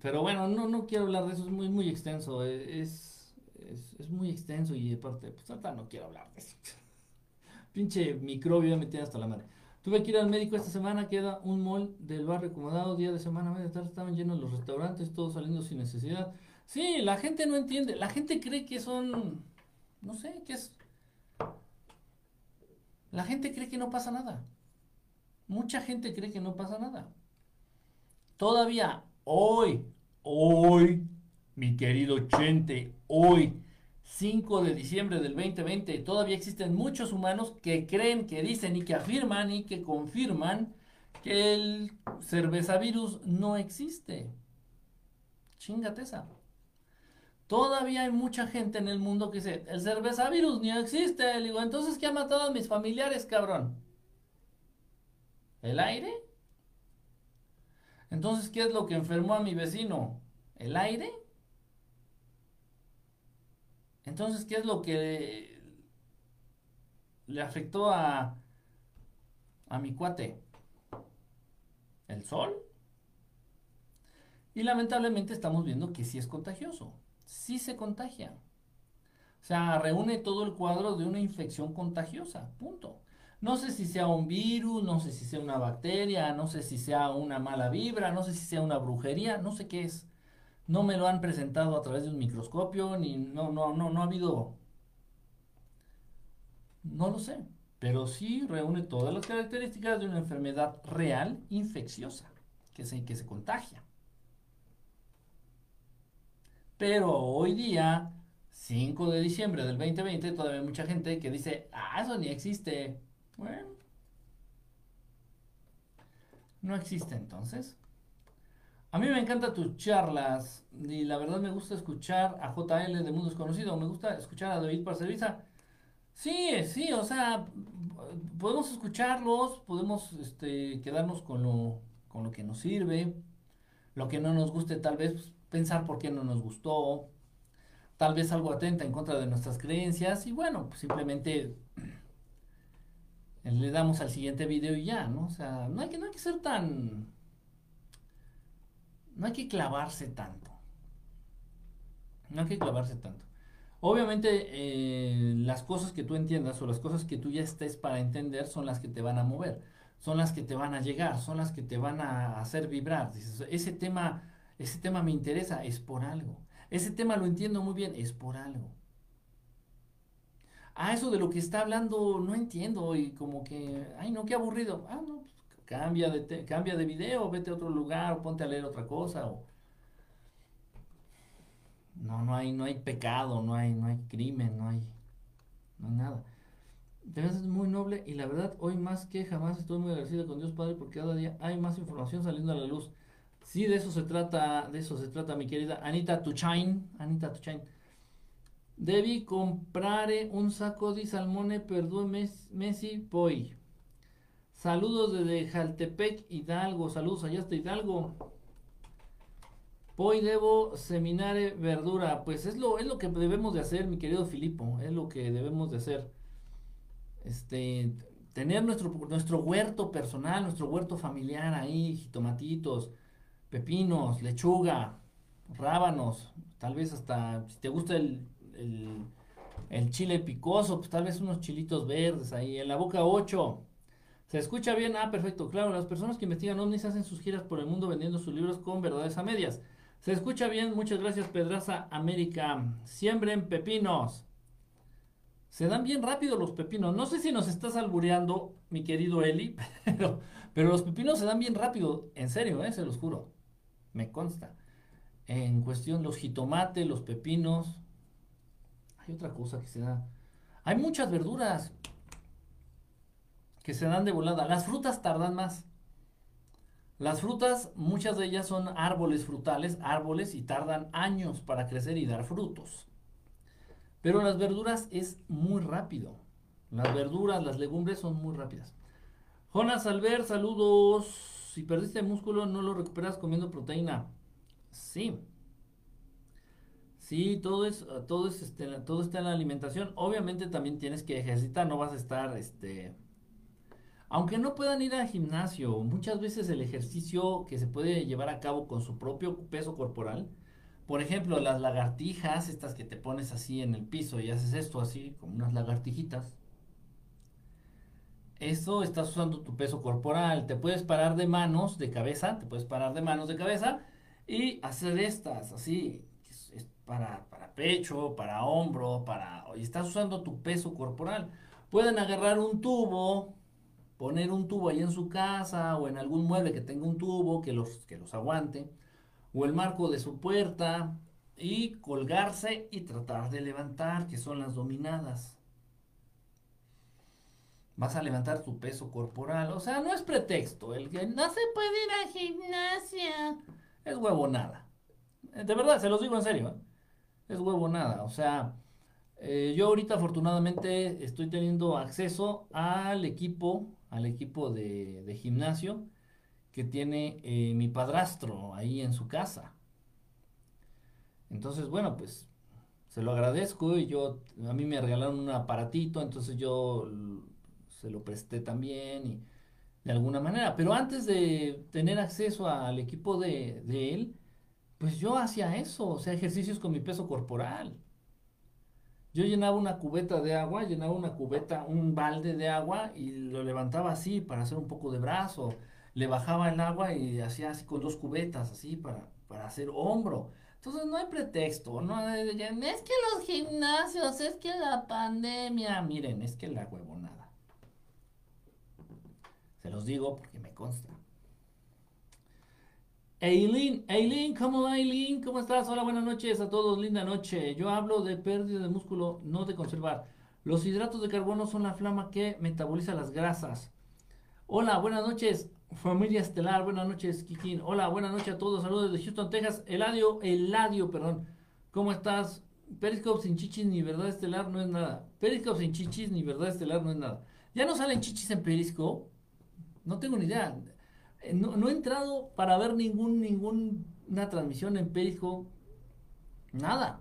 Pero bueno, no, no quiero hablar de eso, es muy, muy extenso, es, es, muy extenso y aparte, pues ahorita no quiero hablar de eso. Pinche microbio me tiene hasta la madre. Tuve que ir al médico esta semana, queda un mall del barrio acomodado, día de semana, media tarde, estaban llenos los restaurantes, todos saliendo sin necesidad. Sí, la gente no entiende, la gente cree que son, no sé, que es... La gente cree que no pasa nada. Mucha gente cree que no pasa nada. Todavía hoy, hoy, mi querido Chente, hoy, 5 de diciembre del 2020, todavía existen muchos humanos que creen, que dicen y que afirman y que confirman que el cervezavirus no existe. Chingate esa. Todavía hay mucha gente en el mundo que dice, el cervezavirus ni existe. Le digo, entonces, ¿qué ha matado a mis familiares, cabrón? ¿El aire? Entonces, ¿qué es lo que enfermó a mi vecino? ¿El aire? Entonces, ¿qué es lo que le afectó a, a mi cuate? ¿El sol? Y lamentablemente estamos viendo que sí es contagioso, sí se contagia. O sea, reúne todo el cuadro de una infección contagiosa, punto. No sé si sea un virus, no sé si sea una bacteria, no sé si sea una mala vibra, no sé si sea una brujería, no sé qué es no me lo han presentado a través de un microscopio, ni no, no, no, no ha habido. No lo sé, pero sí reúne todas las características de una enfermedad real infecciosa, que se, que se contagia. Pero hoy día, 5 de diciembre del 2020, todavía hay mucha gente que dice, ah, eso ni existe. Bueno, no existe entonces. A mí me encantan tus charlas y la verdad me gusta escuchar a JL de Mundo Desconocido, me gusta escuchar a David Parcerviza. Sí, sí, o sea, podemos escucharlos, podemos este, quedarnos con lo, con lo que nos sirve, lo que no nos guste tal vez pues, pensar por qué no nos gustó, tal vez algo atenta en contra de nuestras creencias y bueno, pues simplemente le damos al siguiente video y ya, ¿no? O sea, no hay que, no hay que ser tan no hay que clavarse tanto. No hay que clavarse tanto. Obviamente eh, las cosas que tú entiendas o las cosas que tú ya estés para entender son las que te van a mover, son las que te van a llegar, son las que te van a hacer vibrar. ese tema, ese tema me interesa, es por algo. Ese tema lo entiendo muy bien, es por algo. Ah, eso de lo que está hablando no entiendo y como que, ay no, qué aburrido. Ah, no, Cambia de, cambia de video, vete a otro lugar, ponte a leer otra cosa. O... No, no hay, no hay pecado, no hay, no hay crimen, no hay, no hay nada. Te ves muy noble y la verdad, hoy más que jamás estoy muy agradecido con Dios Padre porque cada día hay más información saliendo a la luz. Sí, de eso se trata, de eso se trata, mi querida Anita Tuchain. Anita Tuchain. Debí comprare un saco de salmone per due mesi poi. Saludos desde Jaltepec, Hidalgo. Saludos allá hasta Hidalgo. Hoy debo seminare verdura. Pues es lo, es lo que debemos de hacer, mi querido Filipo. Es lo que debemos de hacer. Este, tener nuestro, nuestro huerto personal, nuestro huerto familiar ahí, jitomatitos, pepinos, lechuga. rábanos, tal vez hasta, si te gusta el, el, chile picoso, pues tal vez unos chilitos verdes ahí, en la boca 8. ¿Se escucha bien? Ah, perfecto. Claro, las personas que investigan ovnis hacen sus giras por el mundo vendiendo sus libros con verdades a medias. Se escucha bien, muchas gracias Pedraza América. Siembren pepinos. Se dan bien rápido los pepinos. No sé si nos estás albureando, mi querido Eli, pero, pero los pepinos se dan bien rápido. En serio, ¿eh? se los juro. Me consta. En cuestión, los jitomates, los pepinos. Hay otra cosa que se da. Hay muchas verduras que se dan de volada. Las frutas tardan más. Las frutas, muchas de ellas son árboles frutales, árboles y tardan años para crecer y dar frutos. Pero las verduras es muy rápido. Las verduras, las legumbres son muy rápidas. Jonas Albert, saludos. Si perdiste músculo, no lo recuperas comiendo proteína. Sí. Sí, todo es, todo es, este, todo está en la alimentación. Obviamente también tienes que ejercitar, no vas a estar, este, aunque no puedan ir al gimnasio, muchas veces el ejercicio que se puede llevar a cabo con su propio peso corporal, por ejemplo, las lagartijas, estas que te pones así en el piso y haces esto así, como unas lagartijitas. Eso estás usando tu peso corporal. Te puedes parar de manos, de cabeza, te puedes parar de manos, de cabeza y hacer estas así. Para, para pecho, para hombro, para... Y estás usando tu peso corporal. Pueden agarrar un tubo, poner un tubo ahí en su casa o en algún mueble que tenga un tubo que los, que los aguante, o el marco de su puerta, y colgarse y tratar de levantar, que son las dominadas. Vas a levantar tu peso corporal, o sea, no es pretexto, el que no se puede ir a gimnasia, es huevonada. De verdad, se los digo en serio, ¿eh? Es huevonada, o sea, eh, yo ahorita afortunadamente estoy teniendo acceso al equipo al equipo de, gimnasio que tiene eh, mi padrastro ahí en su casa. Entonces, bueno, pues se lo agradezco y yo, a mí me regalaron un aparatito, entonces yo se lo presté también y de alguna manera. Pero antes de tener acceso al equipo de, de él, pues yo hacía eso, o sea, ejercicios con mi peso corporal. Yo llenaba una cubeta de agua, llenaba una cubeta, un balde de agua y lo levantaba así para hacer un poco de brazo. Le bajaba el agua y hacía así con dos cubetas, así para, para hacer hombro. Entonces no hay pretexto, no es que los gimnasios, es que la pandemia, miren, es que la huevonada. Se los digo porque me consta. Eileen, Eileen, ¿cómo va Eileen? ¿Cómo estás? Hola, buenas noches a todos, linda noche. Yo hablo de pérdida de músculo, no de conservar. Los hidratos de carbono son la flama que metaboliza las grasas. Hola, buenas noches, familia estelar, buenas noches, Kikín. Hola, buenas noches a todos, saludos desde Houston, Texas. Eladio, Eladio, perdón. ¿Cómo estás? Periscope sin chichis ni verdad estelar no es nada. Periscope sin chichis ni verdad estelar no es nada. ¿Ya no salen chichis en Periscope? No tengo ni idea. Eh, no, he entrado para ver ningún, ninguna transmisión en Periscope. Nada.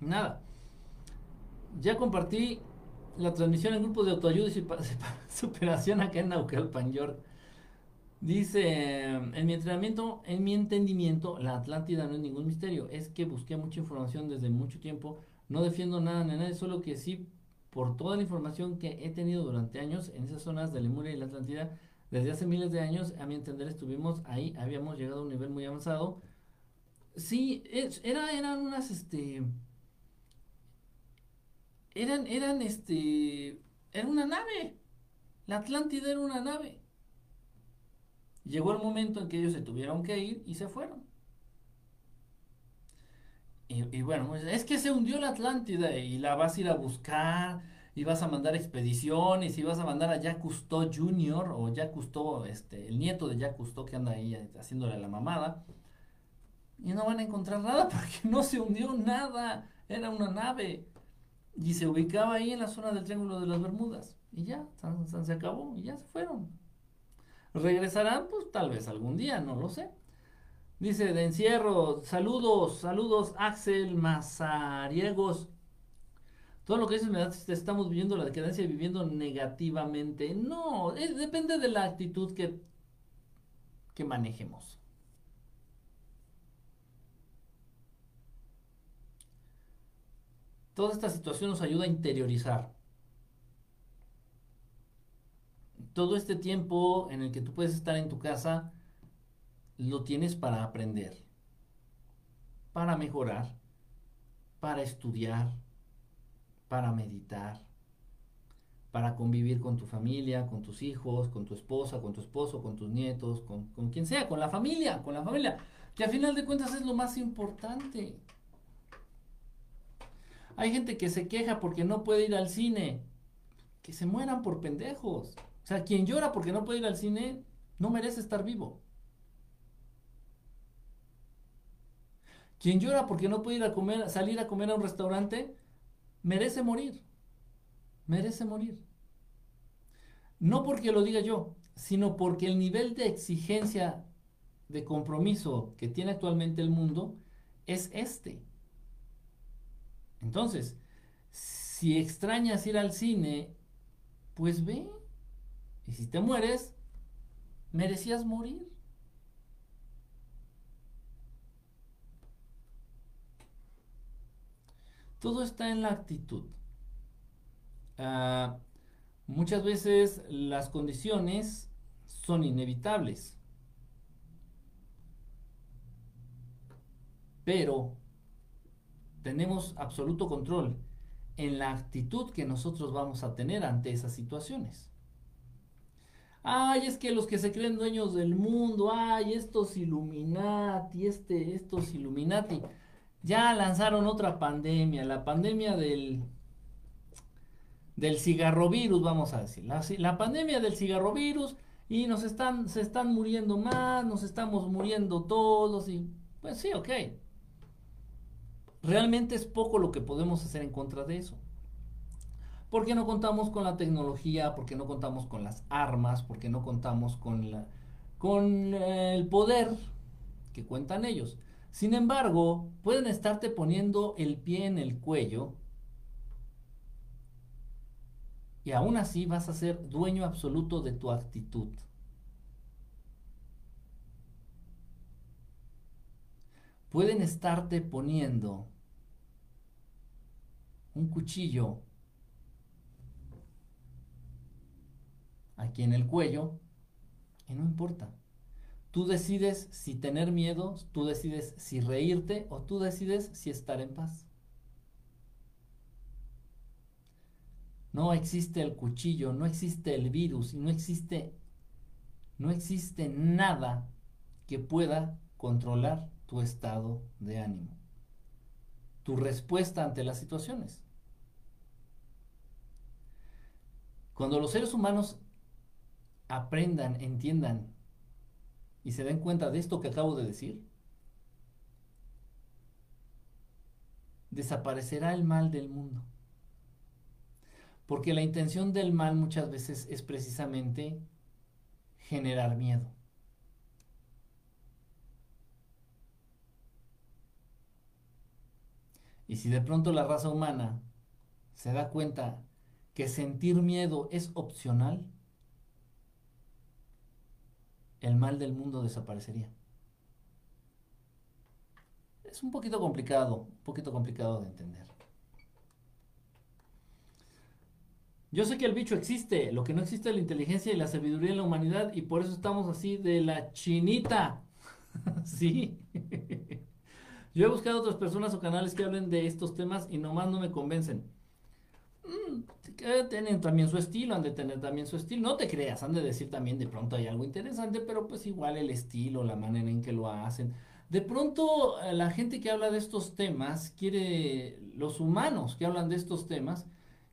Nada. Ya compartí la transmisión en grupo de autoayuda y superación acá en Naucalpan, York. Dice, en mi entrenamiento, en mi entendimiento, la Atlántida no es ningún misterio. Es que busqué mucha información desde mucho tiempo. No defiendo nada ni nada, solo que sí, por toda la información que he tenido durante años en esas zonas de Lemuria y la Atlántida, desde hace miles de años, a mi entender, estuvimos ahí, habíamos llegado a un nivel muy avanzado. Sí, era, eran unas, este, eran, eran, este, era una nave. La Atlántida era una nave. Llegó el momento en que ellos se tuvieron que ir y se fueron. Y, y bueno, es que se hundió la Atlántida y la vas a ir a buscar y vas a mandar expediciones y vas a mandar a Jacques Cousteau Jr. o Jacques Cousteau, este, el nieto de Jacques Cousteau que anda ahí haciéndole la mamada. Y no van a encontrar nada porque no se hundió nada. Era una nave. Y se ubicaba ahí en la zona del Triángulo de las Bermudas. Y ya, se acabó y ya se fueron. ¿Regresarán? Pues tal vez algún día, no lo sé. Dice de encierro, saludos, saludos Axel Mazariegos todo lo que dices me da, estamos viviendo la decadencia y viviendo negativamente. No, eh, depende de la actitud que, que manejemos. Toda esta situación nos ayuda a interiorizar. Todo este tiempo en el que tú puedes estar en tu casa, lo tienes para aprender, para mejorar, para estudiar, para meditar, para convivir con tu familia, con tus hijos, con tu esposa, con tu esposo, con tus nietos, con, con quien sea, con la familia, con la familia, que a final de cuentas es lo más importante. Hay gente que se queja porque no puede ir al cine. Que se mueran por pendejos. O sea, quien llora porque no puede ir al cine no merece estar vivo. Quien llora porque no puede ir a comer, salir a comer a un restaurante, merece morir merece morir. No porque lo diga yo, sino porque el nivel de exigencia de compromiso que tiene actualmente el mundo es este. Entonces, si extrañas ir al cine, pues ve. Y si te mueres, merecías morir. Todo está en la actitud. Ah, muchas veces las condiciones son inevitables. Pero tenemos absoluto control en la actitud que nosotros vamos a tener ante esas situaciones. Ay, es que los que se creen dueños del mundo, ay, estos Illuminati, este, estos Illuminati, ya lanzaron otra pandemia, la pandemia del del cigarrovirus, vamos a decir, la, pandemia del cigarrovirus y nos están, se están muriendo más, nos estamos muriendo todos y pues sí, ok. Realmente es poco lo que podemos hacer en contra de eso. Porque no contamos con la tecnología, porque no contamos con las armas, porque no contamos con, la, con el poder que cuentan ellos. Sin embargo, pueden estarte poniendo el pie en el cuello y aún así vas a ser dueño absoluto de tu actitud. Pueden estarte poniendo un cuchillo aquí en el cuello y no importa. Tú decides si tener miedo, tú decides si reírte o tú decides si estar en paz. No existe el cuchillo, no existe el virus y no existe no existe nada que pueda controlar tu estado de ánimo, tu respuesta ante las situaciones. Cuando los seres humanos aprendan, entiendan y se den cuenta de esto que acabo de decir, desaparecerá el mal del mundo. Porque la intención del mal muchas veces es precisamente generar miedo. Y si de pronto la raza humana se da cuenta que sentir miedo es opcional, el mal del mundo desaparecería. Es un poquito complicado, un poquito complicado de entender. Yo sé que el bicho existe, lo que no existe es la inteligencia y la sabiduría en la humanidad y por eso estamos así de la chinita. sí. Yo he buscado otras personas o canales que hablen de estos temas y nomás no me convencen. Mm, tienen también su estilo, han de tener también su estilo. No te creas, han de decir también de pronto hay algo interesante, pero pues igual el estilo, la manera en que lo hacen. De pronto eh, la gente que habla de estos temas quiere, los humanos que hablan de estos temas,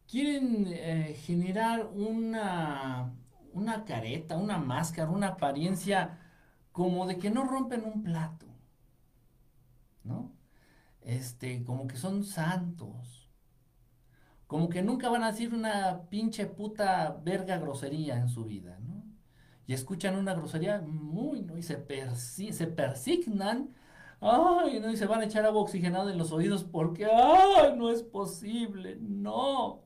quieren eh, generar una, una careta, una máscara, una apariencia como de que no rompen un plato, ¿no? Este, como que son santos, como que nunca van a decir una pinche puta verga grosería en su vida, ¿no? Y escuchan una grosería muy, ¿no? Y se, se persignan, ay, ¿no? Y se van a echar agua oxigenada en los oídos porque, ay, no es posible, no.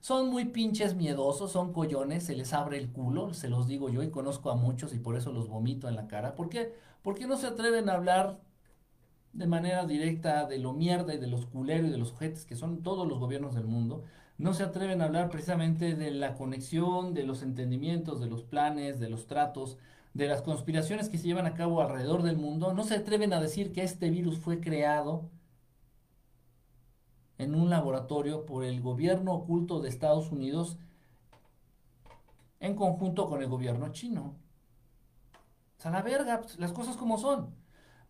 Son muy pinches miedosos, son collones, se les abre el culo, se los digo yo y conozco a muchos y por eso los vomito en la cara. ¿Por qué? Porque no se atreven a hablar de manera directa de lo mierda y de los culeros y de los ojetes que son todos los gobiernos del mundo, no se atreven a hablar precisamente de la conexión, de los entendimientos, de los planes, de los tratos, de las conspiraciones que se llevan a cabo alrededor del mundo, no se atreven a decir que este virus fue creado en un laboratorio por el gobierno oculto de Estados Unidos en conjunto con el gobierno chino. O sea, la verga, pues, las cosas como son.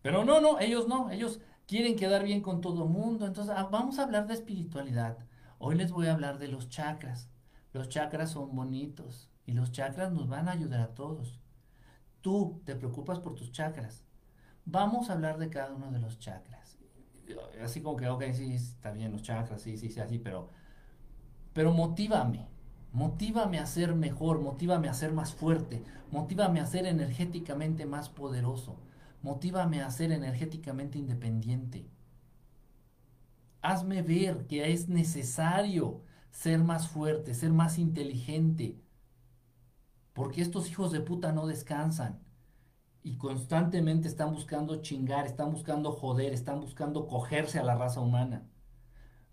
Pero no, no, ellos no, ellos quieren quedar bien con todo el mundo. Entonces, ah, vamos a hablar de espiritualidad. Hoy les voy a hablar de los chakras. Los chakras son bonitos y los chakras nos van a ayudar a todos. Tú te preocupas por tus chakras. Vamos a hablar de cada uno de los chakras. Así como que, ok, sí, está bien los chakras, sí, sí, sí, así, pero, pero motívame. Motívame a ser mejor, motívame a ser más fuerte, motívame a ser energéticamente más poderoso, motívame a ser energéticamente independiente. Hazme ver que es necesario ser más fuerte, ser más inteligente, porque estos hijos de puta no descansan y constantemente están buscando chingar, están buscando joder, están buscando cogerse a la raza humana.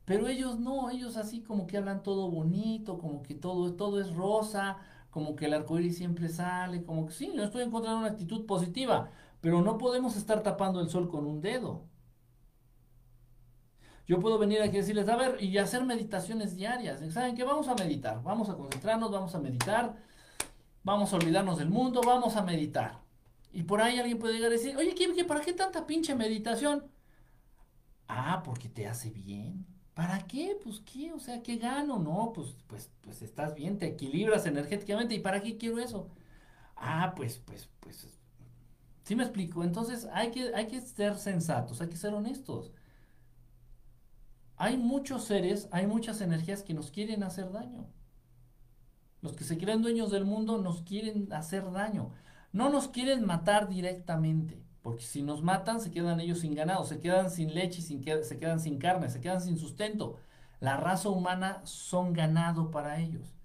Pero ellos no, ellos así como que hablan todo bonito, como que todo, todo es rosa, como que el arcoíris siempre sale, como que sí, yo estoy encontrando una actitud positiva, pero no podemos estar tapando el sol con un dedo. Yo puedo venir aquí y decirles, a ver, y hacer meditaciones diarias. ¿Saben qué? Vamos a meditar, vamos a concentrarnos, vamos a meditar, vamos a olvidarnos del mundo, vamos a meditar. Y por ahí alguien puede llegar a decir, oye, ¿qué, para qué tanta pinche meditación? Ah, porque te hace bien. ¿Para qué? Pues qué, o sea, ¿qué gano? No, pues, pues, pues estás bien, te equilibras energéticamente. ¿Y para qué quiero eso? Ah, pues, pues, pues. ¿Sí me explico? Entonces hay que, hay que ser sensatos, hay que ser honestos. Hay muchos seres, hay muchas energías que nos quieren hacer daño. Los que se creen dueños del mundo nos quieren hacer daño. No nos quieren matar directamente. Porque si nos matan, se quedan ellos sin ganado, se quedan sin leche, sin se quedan sin carne, se quedan sin sustento. La raza humana son ganado para ellos.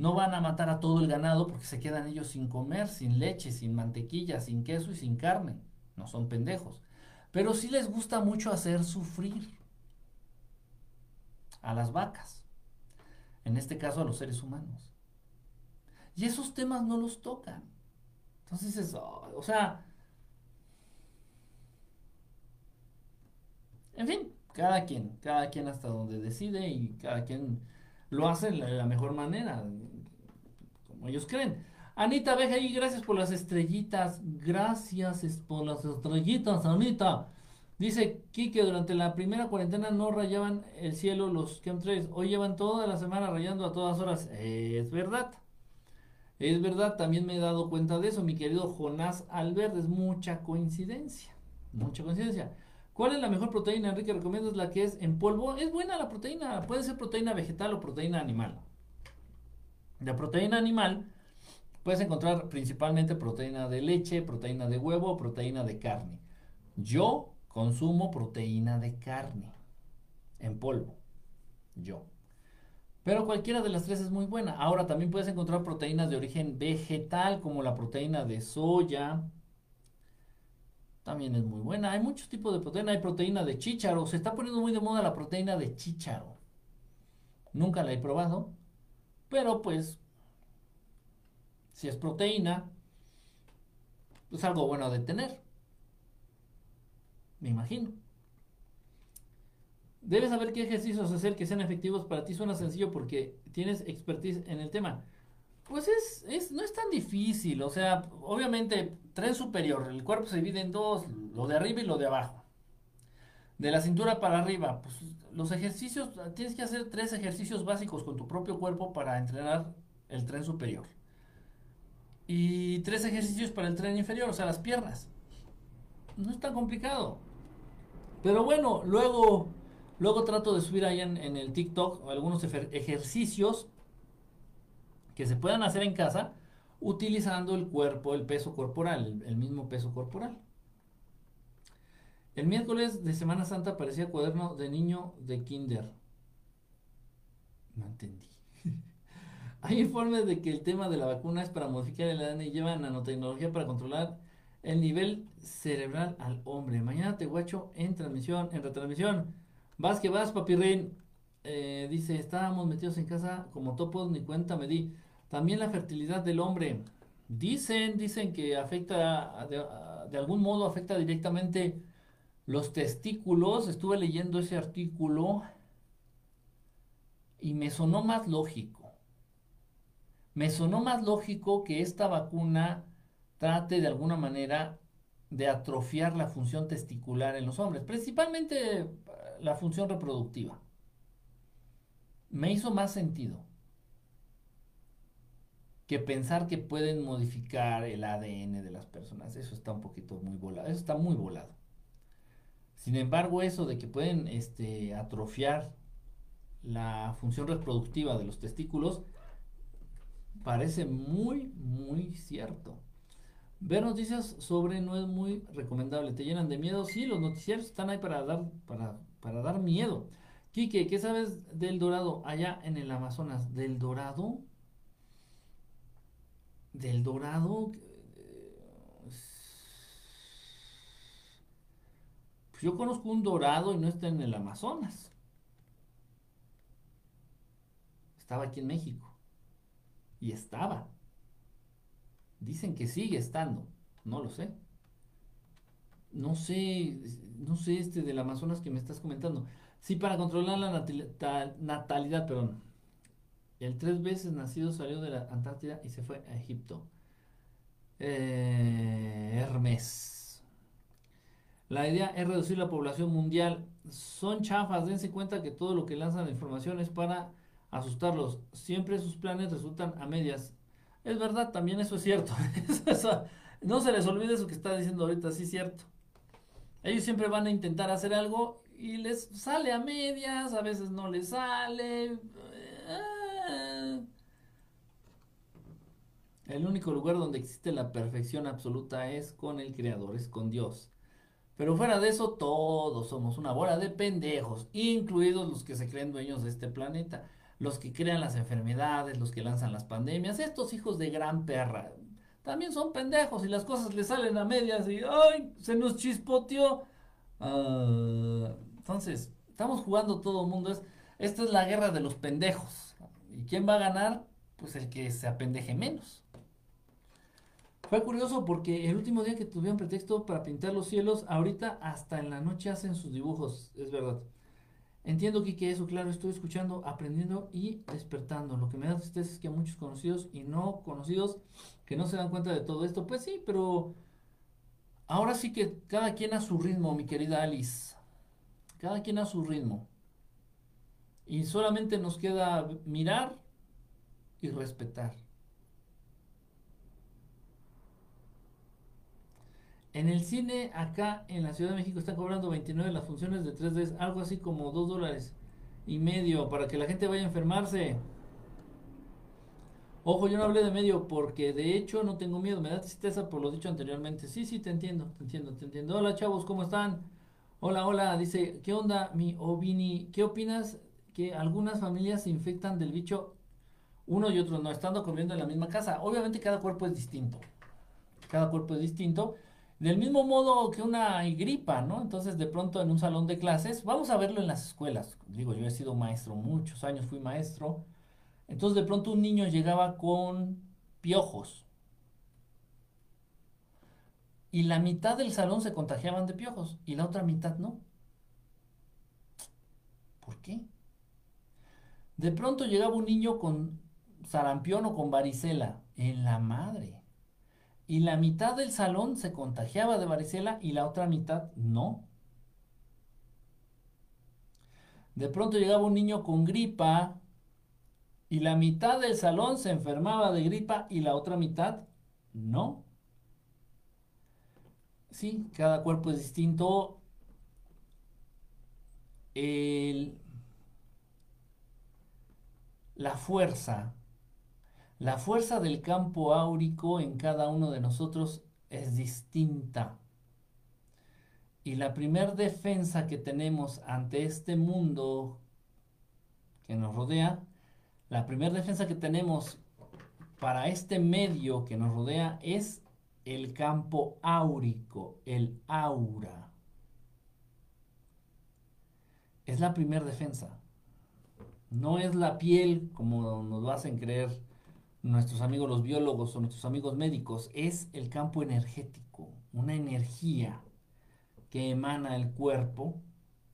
No van a matar a todo el ganado porque se quedan ellos sin comer, sin leche, sin mantequilla, sin queso y sin carne. No son pendejos. Pero sí les gusta mucho hacer sufrir a las vacas. En este caso a los seres humanos. Y esos temas no los tocan. Entonces, eso, o sea, En fin, cada quien, cada quien hasta donde decide y cada quien lo hace de la mejor manera, como ellos creen. Anita y gracias por las estrellitas. Gracias por las estrellitas, Anita. Dice Kike, durante la primera cuarentena no rayaban el cielo los chemtrails. Hoy llevan toda la semana rayando a todas horas. es verdad. Es verdad, también me he dado cuenta de eso, mi querido Jonás Albert. Es mucha coincidencia. Mucha coincidencia. ¿Cuál es la mejor proteína, Enrique? ¿Recomiendas la que es en polvo? Es buena la proteína, puede ser proteína vegetal o proteína animal. De proteína animal puedes encontrar principalmente proteína de leche, proteína de huevo, proteína de carne. Yo consumo proteína de carne en polvo. Yo. Pero cualquiera de las tres es muy buena. Ahora también puedes encontrar proteínas de origen vegetal como la proteína de soya, también es muy buena. Hay muchos tipos de proteína. Hay proteína de chícharo. Se está poniendo muy de moda la proteína de chícharo. Nunca la he probado. Pero pues, si es proteína, es algo bueno de tener. Me imagino. Debes saber qué ejercicios hacer que sean efectivos para ti. Suena sencillo porque tienes expertise en el tema. Pues es, es, no es tan difícil, o sea, obviamente tren superior, el cuerpo se divide en dos, lo de arriba y lo de abajo. De la cintura para arriba, pues los ejercicios, tienes que hacer tres ejercicios básicos con tu propio cuerpo para entrenar el tren superior. Y tres ejercicios para el tren inferior, o sea, las piernas. No es tan complicado. Pero bueno, luego, luego trato de subir ahí en, en el TikTok algunos ejercicios que se puedan hacer en casa utilizando el cuerpo, el peso corporal, el, mismo peso corporal. El miércoles de Semana Santa parecía cuaderno de niño de kinder. No entendí. Hay informes de que el tema de la vacuna es para modificar el ADN y llevan nanotecnología para controlar el nivel cerebral al hombre. Mañana te guacho en transmisión, en retransmisión. Vas que vas, papirrín. Eh, dice, estábamos metidos en casa como topos, ni cuenta me di. También la fertilidad del hombre. Dicen, dicen que afecta, de, algún modo afecta directamente los testículos. Estuve leyendo ese artículo y me sonó más lógico. Me sonó más lógico que esta vacuna trate de alguna manera de atrofiar la función testicular en los hombres, principalmente la función reproductiva. Me hizo más sentido que pensar que pueden modificar el ADN de las personas. Eso está un poquito muy volado. Eso está muy volado. Sin embargo, eso de que pueden este, atrofiar la función reproductiva de los testículos parece muy, muy cierto. Ver noticias sobre no es muy recomendable. ¿Te llenan de miedo? Sí, los noticieros están ahí para dar, para, para dar miedo. Quique, ¿qué sabes del dorado allá en el Amazonas? ¿Del dorado? ¿Del dorado? Pues yo conozco un dorado y no está en el Amazonas. Estaba aquí en México. Y estaba. Dicen que sigue estando. No lo sé. No sé, no sé este del Amazonas que me estás comentando. Sí, para controlar la natalidad, perdón. El tres veces nacido salió de la Antártida y se fue a Egipto. Eh, Hermes. La idea es reducir la población mundial. Son chafas, dense cuenta que todo lo que lanzan de información es para asustarlos. Siempre sus planes resultan a medias. Es verdad, también eso es cierto. no se les olvide eso que está diciendo ahorita, sí es cierto. Ellos siempre van a intentar hacer algo y les sale a medias, a veces no les sale. Eh. El único lugar donde existe la perfección absoluta es con el Creador, es con Dios. Pero fuera de eso, todos somos una bola de pendejos, incluidos los que se creen dueños de este planeta los que crean las enfermedades, los que lanzan las pandemias, estos hijos de gran perra, también son pendejos y las cosas les salen a medias y ¡ay! Se nos chispoteó. Ah, entonces, estamos jugando todo el mundo. Es, esta es la guerra de los pendejos. ¿Y quién va a ganar? Pues el que se apendeje menos. Fue curioso porque el último día que tuvieron pretexto para pintar los cielos, ahorita hasta en la noche hacen sus dibujos, es verdad. Entiendo que eso, claro, estoy escuchando, aprendiendo y despertando. Lo que me da tristeza es que muchos conocidos y no conocidos que no se dan cuenta de todo esto, pues sí, pero ahora sí que cada quien a su ritmo, mi querida Alice. Cada quien a su ritmo. Y solamente nos queda mirar y respetar. En el cine acá en la Ciudad de México están cobrando 29 las funciones de 3D, algo así como 2 dólares y medio para que la gente vaya a enfermarse. Ojo, yo no hablé de medio porque de hecho no tengo miedo, me da tristeza por lo dicho anteriormente. Sí, sí, te entiendo, te entiendo, te entiendo. Hola chavos, ¿cómo están? Hola, hola, dice, ¿qué onda mi Ovini? ¿Qué opinas que algunas familias se infectan del bicho uno y otro no, estando comiendo en la misma casa? Obviamente cada cuerpo es distinto. Cada cuerpo es distinto. Del mismo modo que una gripa, ¿no? Entonces, de pronto en un salón de clases, vamos a verlo en las escuelas. Digo, yo he sido maestro muchos años, fui maestro. Entonces, de pronto un niño llegaba con piojos. Y la mitad del salón se contagiaban de piojos y la otra mitad no. ¿Por qué? De pronto llegaba un niño con sarampión o con varicela en la madre y la mitad del salón se contagiaba de varicela y la otra mitad no. De pronto llegaba un niño con gripa y la mitad del salón se enfermaba de gripa y la otra mitad no. Sí, cada cuerpo es distinto. la fuerza la fuerza del campo áurico en cada uno de nosotros es distinta. Y la primer defensa que tenemos ante este mundo que nos rodea, la primera defensa que tenemos para este medio que nos rodea es el campo áurico, el aura. Es la primera defensa. No es la piel, como nos lo hacen creer nuestros amigos los biólogos o nuestros amigos médicos, es el campo energético, una energía que emana el cuerpo,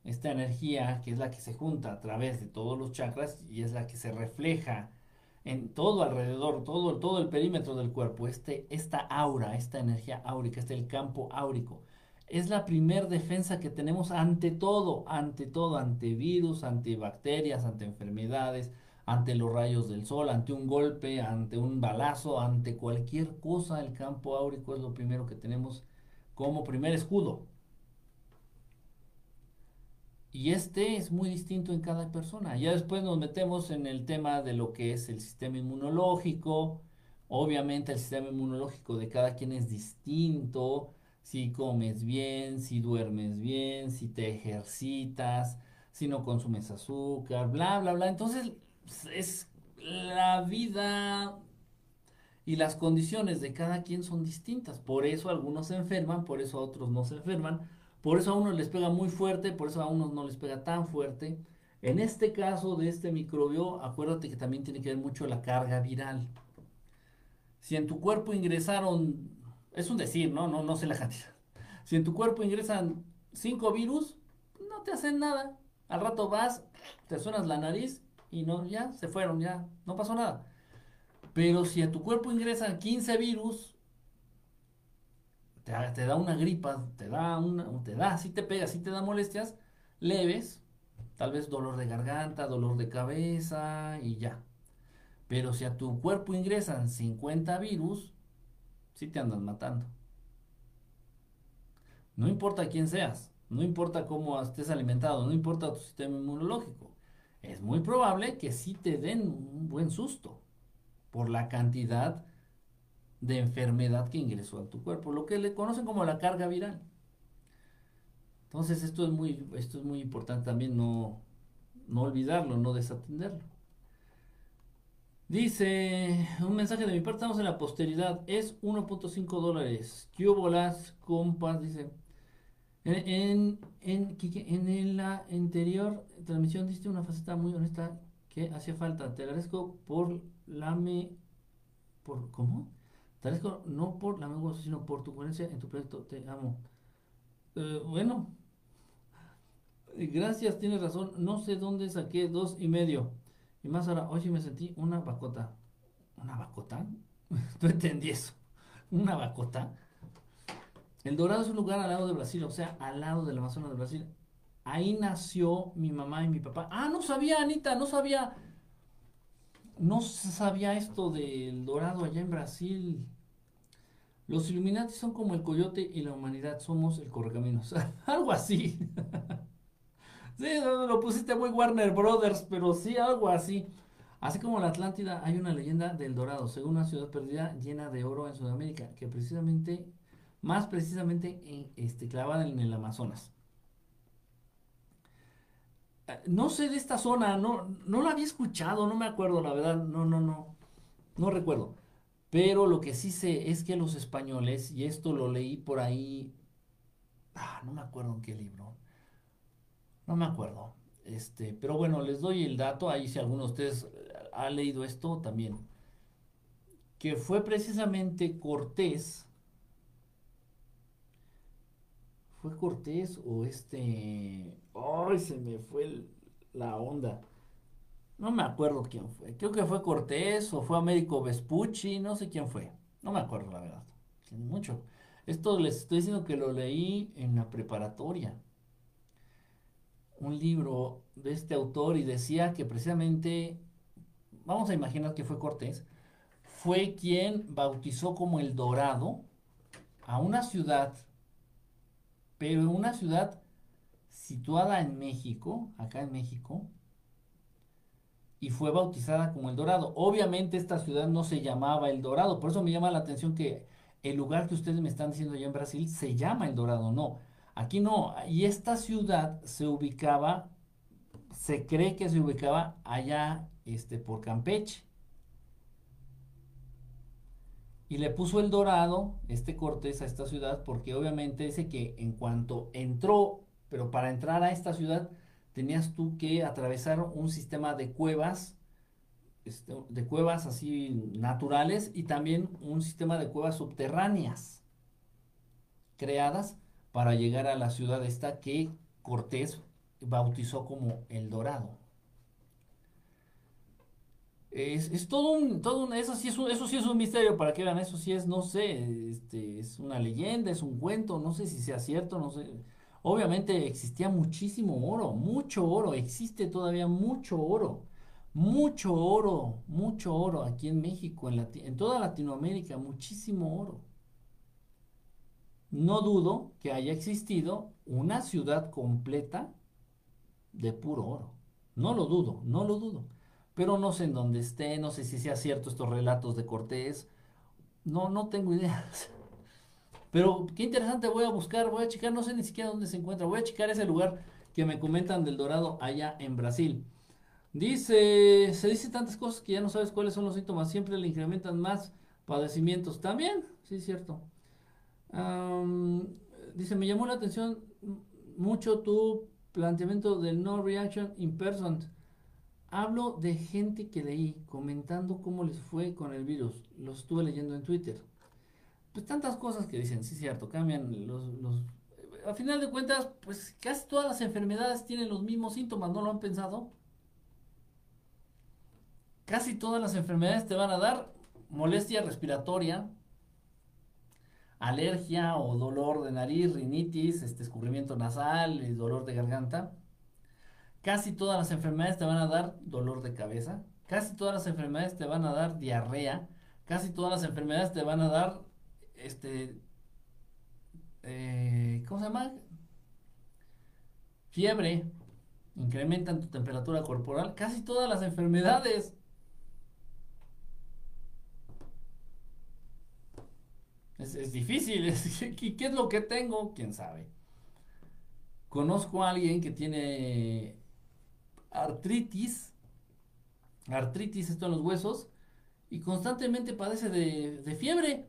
esta energía que es la que se junta a través de todos los chakras y es la que se refleja en todo alrededor, todo, todo el perímetro del cuerpo, este, esta aura, esta energía áurica, este el campo áurico. Es la primer defensa que tenemos ante todo, ante todo, ante virus, ante bacterias, ante enfermedades, ante los rayos del sol, ante un golpe, ante un balazo, ante cualquier cosa, el campo áurico es lo primero que tenemos como primer escudo. Y este es muy distinto en cada persona. Ya después nos metemos en el tema de lo que es el sistema inmunológico. Obviamente el sistema inmunológico de cada quien es distinto. Si comes bien, si duermes bien, si te ejercitas, si no consumes azúcar, bla, bla, bla. Entonces es la vida y las condiciones de cada quien son distintas. Por eso algunos se enferman, por eso otros no se enferman por eso a unos les pega muy fuerte, por eso a unos no les pega tan fuerte. En este caso de este microbio, acuérdate que también tiene que ver mucho la carga viral. Si en tu cuerpo ingresaron, es un decir, ¿no? No, no sé la cantidad. Si en tu cuerpo ingresan cinco virus, no te hacen nada. Al rato vas, te suenas la nariz y no, ya se fueron, ya, no pasó nada. Pero si a tu cuerpo ingresan 15 virus, te, da una gripa, te da una, te da, si te pega, si te da molestias leves, tal vez dolor de garganta, dolor de cabeza y ya. Pero si a tu cuerpo ingresan 50 virus, sí te andan matando. No importa quién seas, no importa cómo estés alimentado, no importa tu sistema inmunológico. Es muy probable que sí te den un buen susto por la cantidad de enfermedad que ingresó a tu cuerpo, lo que le conocen como la carga viral. Entonces esto es muy, esto es muy importante también no, no olvidarlo, no desatenderlo. Dice, un mensaje de mi parte, estamos en la posteridad, es 1.5 dólares. ¿Qué las compas? Dice, en, en, en, la anterior transmisión diste una faceta muy honesta que hacía falta. Te agradezco por la me... Por, ¿Cómo? no por la mejor, sino por tu coherencia en tu proyecto. Te amo. Eh, bueno, gracias, tienes razón. No sé dónde saqué dos y medio. Y más ahora, hoy sí me sentí una bacota. ¿Una bacota? no entendí eso. ¿Una bacota? El Dorado es un lugar al lado de Brasil, o sea, al lado del Amazonas de Brasil. Ahí nació mi mamá y mi papá. Ah, no sabía, Anita, no sabía. No sabía esto del Dorado allá en Brasil. Los Illuminati son como el coyote y la humanidad somos el correcaminos. algo así. sí, lo pusiste muy Warner Brothers, pero sí, algo así. Así como la Atlántida, hay una leyenda del Dorado, según una ciudad perdida llena de oro en Sudamérica, que precisamente, más precisamente, en, este, clavada en el Amazonas. Eh, no sé de esta zona, no, no la había escuchado, no me acuerdo, la verdad, no, no, no, no recuerdo. Pero lo que sí sé es que los españoles, y esto lo leí por ahí, ah, no me acuerdo en qué libro, no me acuerdo. Este, pero bueno, les doy el dato, ahí si alguno de ustedes ha leído esto también, que fue precisamente Cortés, fue Cortés o este, ay, se me fue la onda. No me acuerdo quién fue. Creo que fue Cortés o fue Américo Vespucci, no sé quién fue. No me acuerdo la verdad. Mucho. Esto les estoy diciendo que lo leí en la preparatoria. Un libro de este autor y decía que precisamente, vamos a imaginar que fue Cortés, fue quien bautizó como el Dorado a una ciudad, pero en una ciudad situada en México, acá en México, y fue bautizada como El Dorado. Obviamente esta ciudad no se llamaba El Dorado, por eso me llama la atención que el lugar que ustedes me están diciendo allá en Brasil se llama El Dorado, no. Aquí no, y esta ciudad se ubicaba, se cree que se ubicaba allá este, por Campeche. Y le puso el dorado, este Cortés, a esta ciudad, porque obviamente dice que en cuanto entró, pero para entrar a esta ciudad, tenías tú que atravesar un sistema de cuevas, este, de cuevas así naturales y también un sistema de cuevas subterráneas creadas para llegar a la ciudad esta que Cortés bautizó como El Dorado. Es, todo un, todo un, eso sí es un, eso sí es un misterio para que vean, eso sí es, no sé, este, es una leyenda, es un cuento, no sé si sea cierto, no sé. Obviamente existía muchísimo oro, mucho oro, existe todavía mucho oro, mucho oro, mucho oro aquí en México, en, en toda Latinoamérica, muchísimo oro. No dudo que haya existido una ciudad completa de puro oro. No lo dudo, no lo dudo pero no sé en dónde esté, no sé si sea cierto estos relatos de Cortés, no, no tengo idea. Pero qué interesante, voy a buscar, voy a checar, no sé ni siquiera dónde se encuentra, voy a checar ese lugar que me comentan del Dorado allá en Brasil. Dice, se dice tantas cosas que ya no sabes cuáles son los síntomas, siempre le incrementan más padecimientos. También, sí, es cierto. dice, me llamó la atención mucho tu planteamiento del no reaction in person. Hablo de gente que leí comentando cómo les fue con el virus. Los estuve leyendo en Twitter. Pues tantas cosas que dicen, sí, cierto, cambian los, los... A final de cuentas, pues casi todas las enfermedades tienen los mismos síntomas, ¿no lo han pensado? Casi todas las enfermedades te van a dar molestia respiratoria, alergia o dolor de nariz, rinitis, este escurrimiento nasal, dolor de garganta. Casi todas las enfermedades te van a dar dolor de cabeza, casi todas las enfermedades te van a dar diarrea, casi todas las enfermedades te van a dar, este, eh, ¿cómo se llama? Fiebre, incrementan tu temperatura corporal, casi todas las enfermedades. Es, difícil, ¿qué es lo que tengo? ¿Quién sabe? Conozco a alguien que tiene artritis, artritis esto en los huesos, y constantemente padece de, fiebre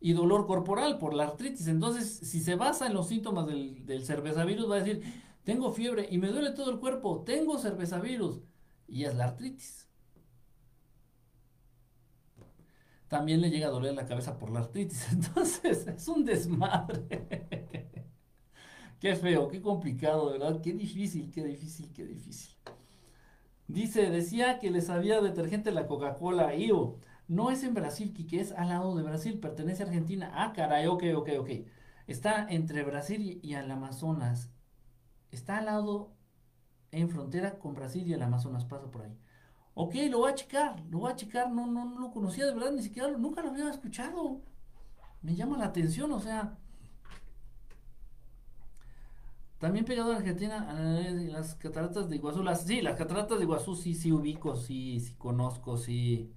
y dolor corporal por la artritis. Entonces, si se basa en los síntomas del, del cervezavirus, va a decir, tengo fiebre y me duele todo el cuerpo, tengo cervezavirus, y es la artritis. También le llega a doler la cabeza por la artritis. Entonces, es un desmadre. Qué feo, qué complicado, ¿verdad? Qué difícil, qué difícil, qué difícil. Dice, decía que les sabía detergente la Coca-Cola IO. No es en Brasil, Kike, es al lado de Brasil, pertenece a Argentina. Ah, caray, ok, ok, ok. Está entre Brasil y, el Amazonas. Está al lado, en frontera con Brasil y el Amazonas, pasa por ahí. Ok, lo voy a checar, lo voy a checar, no, no, no lo conocía de verdad, ni siquiera, nunca lo había escuchado. Me llama la atención, o sea, también pegado a Argentina, las cataratas de Iguazú. Las, sí, las cataratas de Iguazú sí, sí ubico, sí, sí conozco, sí.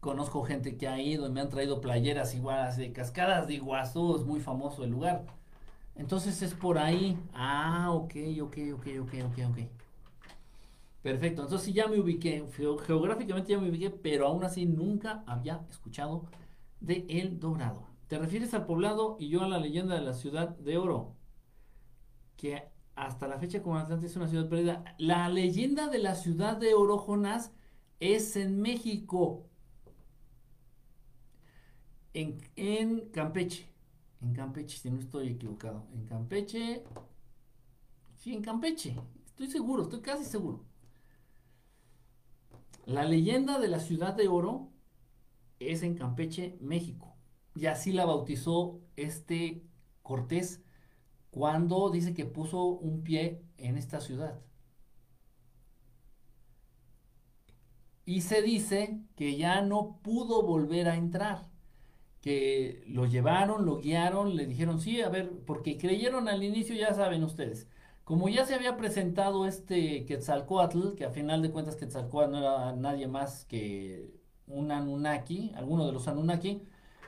Conozco gente que ha ido y me han traído playeras igual, de cascadas de Iguazú, es muy famoso el lugar. Entonces es por ahí. Ah, ok, ok, ok, ok, ok, ok. Perfecto, entonces sí ya me ubiqué, geográficamente ya me ubiqué, pero aún así nunca había escuchado de El Dorado. ¿Te refieres al poblado y yo a la leyenda de la ciudad de oro? Que hasta la fecha como es una ciudad perdida. La leyenda de la ciudad de Orojonas es en México. En, Campeche. En Campeche, si no estoy equivocado. En Campeche. Sí, en Campeche. Estoy seguro, estoy casi seguro. La leyenda de la ciudad de oro es en Campeche, México. Y así la bautizó este Cortés cuando dice que puso un pie en esta ciudad. Y se dice que ya no pudo volver a entrar, que lo llevaron, lo guiaron, le dijeron, sí, a ver, porque creyeron al inicio, ya saben ustedes, como ya se había presentado este Quetzalcoatl, que a final de cuentas Quetzalcoatl no era nadie más que un Anunnaki, alguno de los Anunnaki,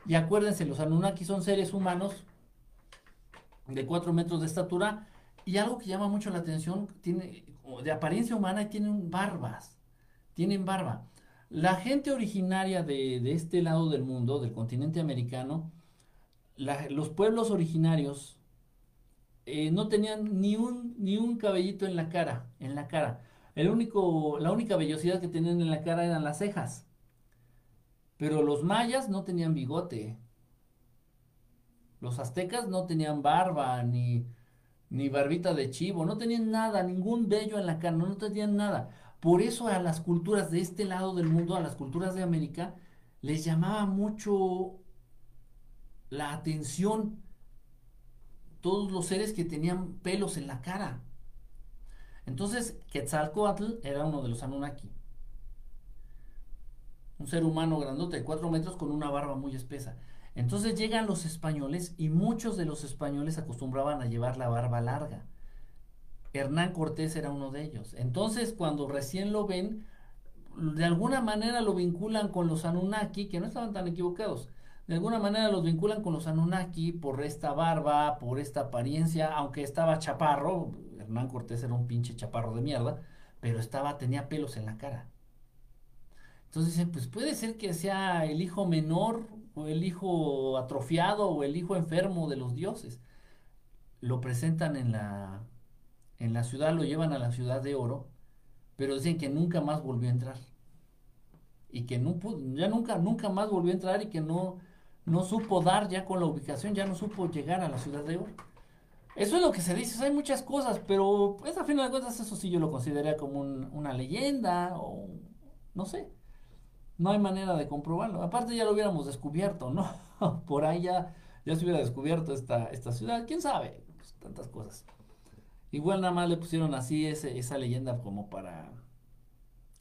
y acuérdense, los Anunnaki son seres humanos de 4 metros de estatura y algo que llama mucho la atención, tiene de apariencia humana y tienen barbas, tienen barba. La gente originaria de, de este lado del mundo, del continente americano, los pueblos originarios eh, no tenían ni un, ni un cabellito en la cara, en la cara. El único, la única vellosidad que tenían en la cara eran las cejas. Pero los mayas no tenían bigote. Los aztecas no tenían barba, ni, ni barbita de chivo, no tenían nada, ningún vello en la cara, no tenían nada. Por eso a las culturas de este lado del mundo, a las culturas de América, les llamaba mucho la atención todos los seres que tenían pelos en la cara. Entonces, Quetzalcoatl era uno de los Anunnaki. Un ser humano grandote de 4 metros con una barba muy espesa. Entonces llegan los españoles y muchos de los españoles acostumbraban a llevar la barba larga. Hernán Cortés era uno de ellos. Entonces, cuando recién lo ven, de alguna manera lo vinculan con los Anunnaki, que no estaban tan equivocados. De alguna manera los vinculan con los Anunnaki por esta barba, por esta apariencia, aunque estaba chaparro, Hernán Cortés era un pinche chaparro de mierda, pero estaba, tenía pelos en la cara. Entonces dicen, pues puede ser que sea el hijo menor, o el hijo atrofiado, o el hijo enfermo de los dioses. Lo presentan en la, en la ciudad, lo llevan a la ciudad de oro, pero dicen que nunca más volvió a entrar. Y que no pudo, ya nunca, nunca más volvió a entrar y que no, no supo dar ya con la ubicación, ya no supo llegar a la ciudad de oro. Eso es lo que se dice, hay muchas cosas, pero pues a final de cuentas eso sí yo lo consideraría como un- una leyenda o no sé. No hay manera de comprobarlo. Aparte ya lo hubiéramos descubierto, ¿no? Por ahí ya, ya se hubiera descubierto esta, esta ciudad. ¿Quién sabe? Pues, tantas cosas. Igual nada más le pusieron así ese, esa leyenda como para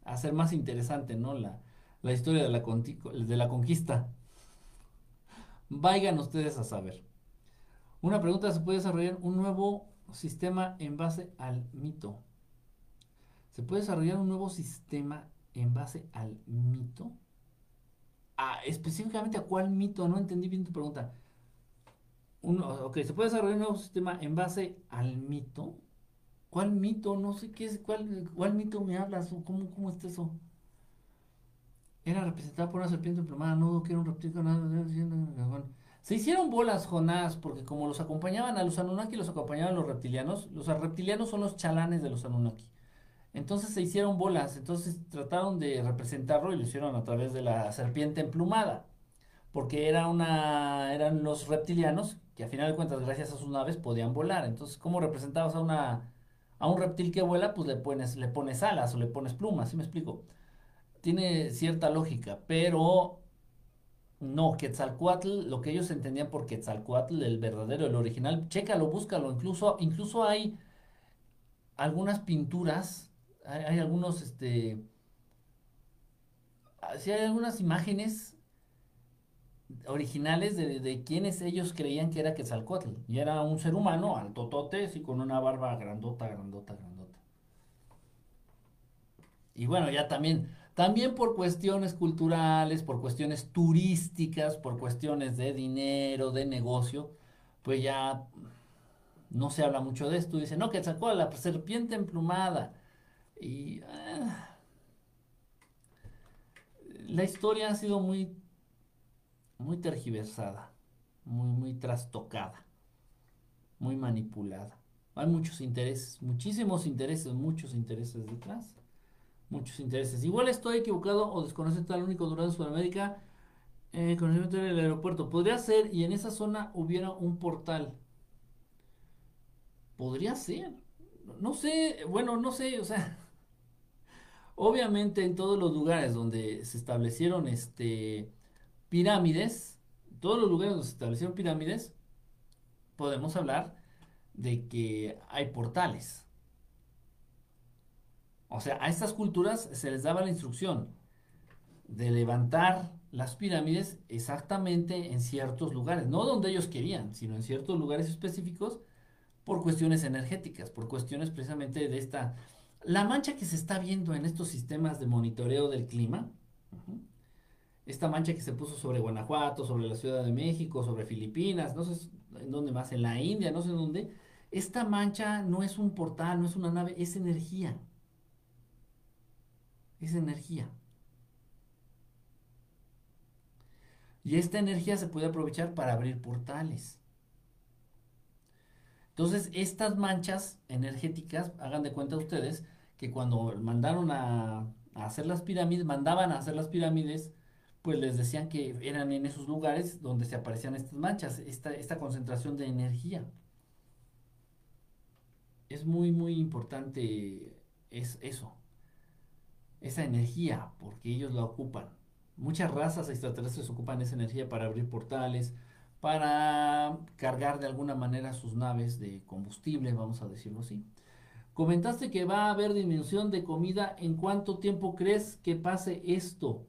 hacer más interesante, ¿no? La, la historia de la, de la conquista. Vayan ustedes a saber. Una pregunta, ¿se puede desarrollar un nuevo sistema en base al mito? ¿Se puede desarrollar un nuevo sistema en base al mito? Específicamente a cuál mito, no entendí bien tu pregunta. Ok, ¿se puede desarrollar un nuevo sistema en base al mito? ¿Cuál mito? No sé qué es, ¿cuál, cuál mito me hablas? ¿O ¿Cómo, cómo está eso? Era representada por una serpiente emplumada, no, un reptil con nada. Se hicieron bolas, Jonás, porque como los acompañaban a los Anunnaki, los acompañaban los reptilianos. Los reptilianos son los chalanes de los Anunnaki. Entonces se hicieron bolas, entonces trataron de representarlo y lo hicieron a través de la serpiente emplumada, porque era una, eran los reptilianos que a final de cuentas, gracias a sus naves, podían volar. Entonces, ¿cómo representabas a una, a un reptil que vuela? Pues le pones, le pones alas o le pones plumas, ¿sí me explico? Tiene cierta lógica, pero no, Quetzalcoatl, lo que ellos entendían por Quetzalcoatl, el verdadero, el original, chécalo, búscalo, incluso, incluso hay algunas pinturas, hay, algunos, este, ah, sí hay algunas imágenes originales de, de quienes ellos creían que era Quetzalcoatl, y era un ser humano, altotote, sí, con una barba grandota, grandota, grandota. Y bueno, ya también, también por cuestiones culturales, por cuestiones turísticas, por cuestiones de dinero, de negocio, pues ya no se habla mucho de esto. Dice, no, que sacó la serpiente emplumada. Y ah, la historia ha sido muy, muy tergiversada, muy, muy trastocada, muy manipulada. Hay muchos intereses, muchísimos intereses, muchos intereses detrás muchos intereses. Igual estoy equivocado o desconozco el único durado de Sudamérica. Eh, conocimiento del aeropuerto. Podría ser y en esa zona hubiera un portal. Podría ser. No sé, bueno, no sé, o sea. Obviamente en todos los lugares donde se establecieron este pirámides, todos los lugares donde se establecieron pirámides, podemos hablar de que hay portales. O sea, a estas culturas se les daba la instrucción de levantar las pirámides exactamente en ciertos lugares, no donde ellos querían, sino en ciertos lugares específicos por cuestiones energéticas, por cuestiones precisamente de esta... La mancha que se está viendo en estos sistemas de monitoreo del clima, esta mancha que se puso sobre Guanajuato, sobre la Ciudad de México, sobre Filipinas, no sé en dónde más, en la India, no sé en dónde, esta mancha no es un portal, no es una nave, es energía. Es energía. Y esta energía se puede aprovechar para abrir portales. Entonces, estas manchas energéticas, hagan de cuenta ustedes que cuando mandaron a, hacer las pirámides, mandaban a hacer las pirámides, pues les decían que eran en esos lugares donde se aparecían estas manchas, esta, esta concentración de energía. Es muy, muy importante es eso, esa energía, porque ellos la ocupan. Muchas razas extraterrestres ocupan esa energía para abrir portales, para cargar de alguna manera sus naves de combustible, vamos a decirlo así. Comentaste que va a haber disminución de comida. ¿En cuánto tiempo crees que pase esto?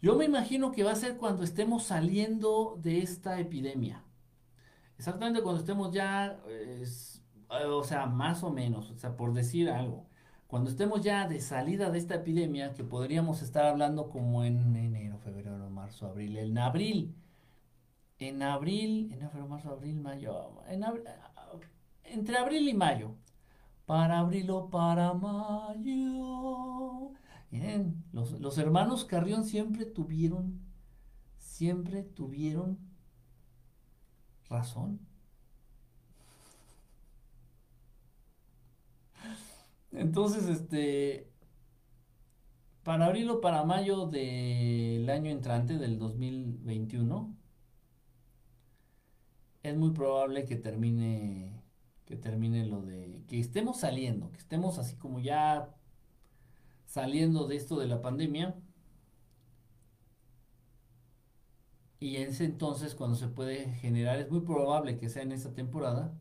Yo me imagino que va a ser cuando estemos saliendo de esta epidemia. Exactamente cuando estemos ya, o sea, más o menos, o sea, por decir algo. Cuando estemos ya de salida de esta epidemia, que podríamos estar hablando como en enero, febrero, marzo, abril, en abril, en abril, en febrero, marzo, abril, mayo, entre abril y mayo, para abril o para mayo. Los, los hermanos Carrión siempre tuvieron, siempre tuvieron razón. Entonces, este, para abril o para mayo del año entrante, del 2021, es muy probable que termine, que termine lo de, que estemos saliendo, que estemos así como ya saliendo de esto de la pandemia. Y ese entonces, cuando se puede generar, es muy probable que sea en esta temporada,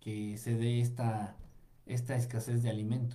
que se dé esta, esta escasez de alimentos.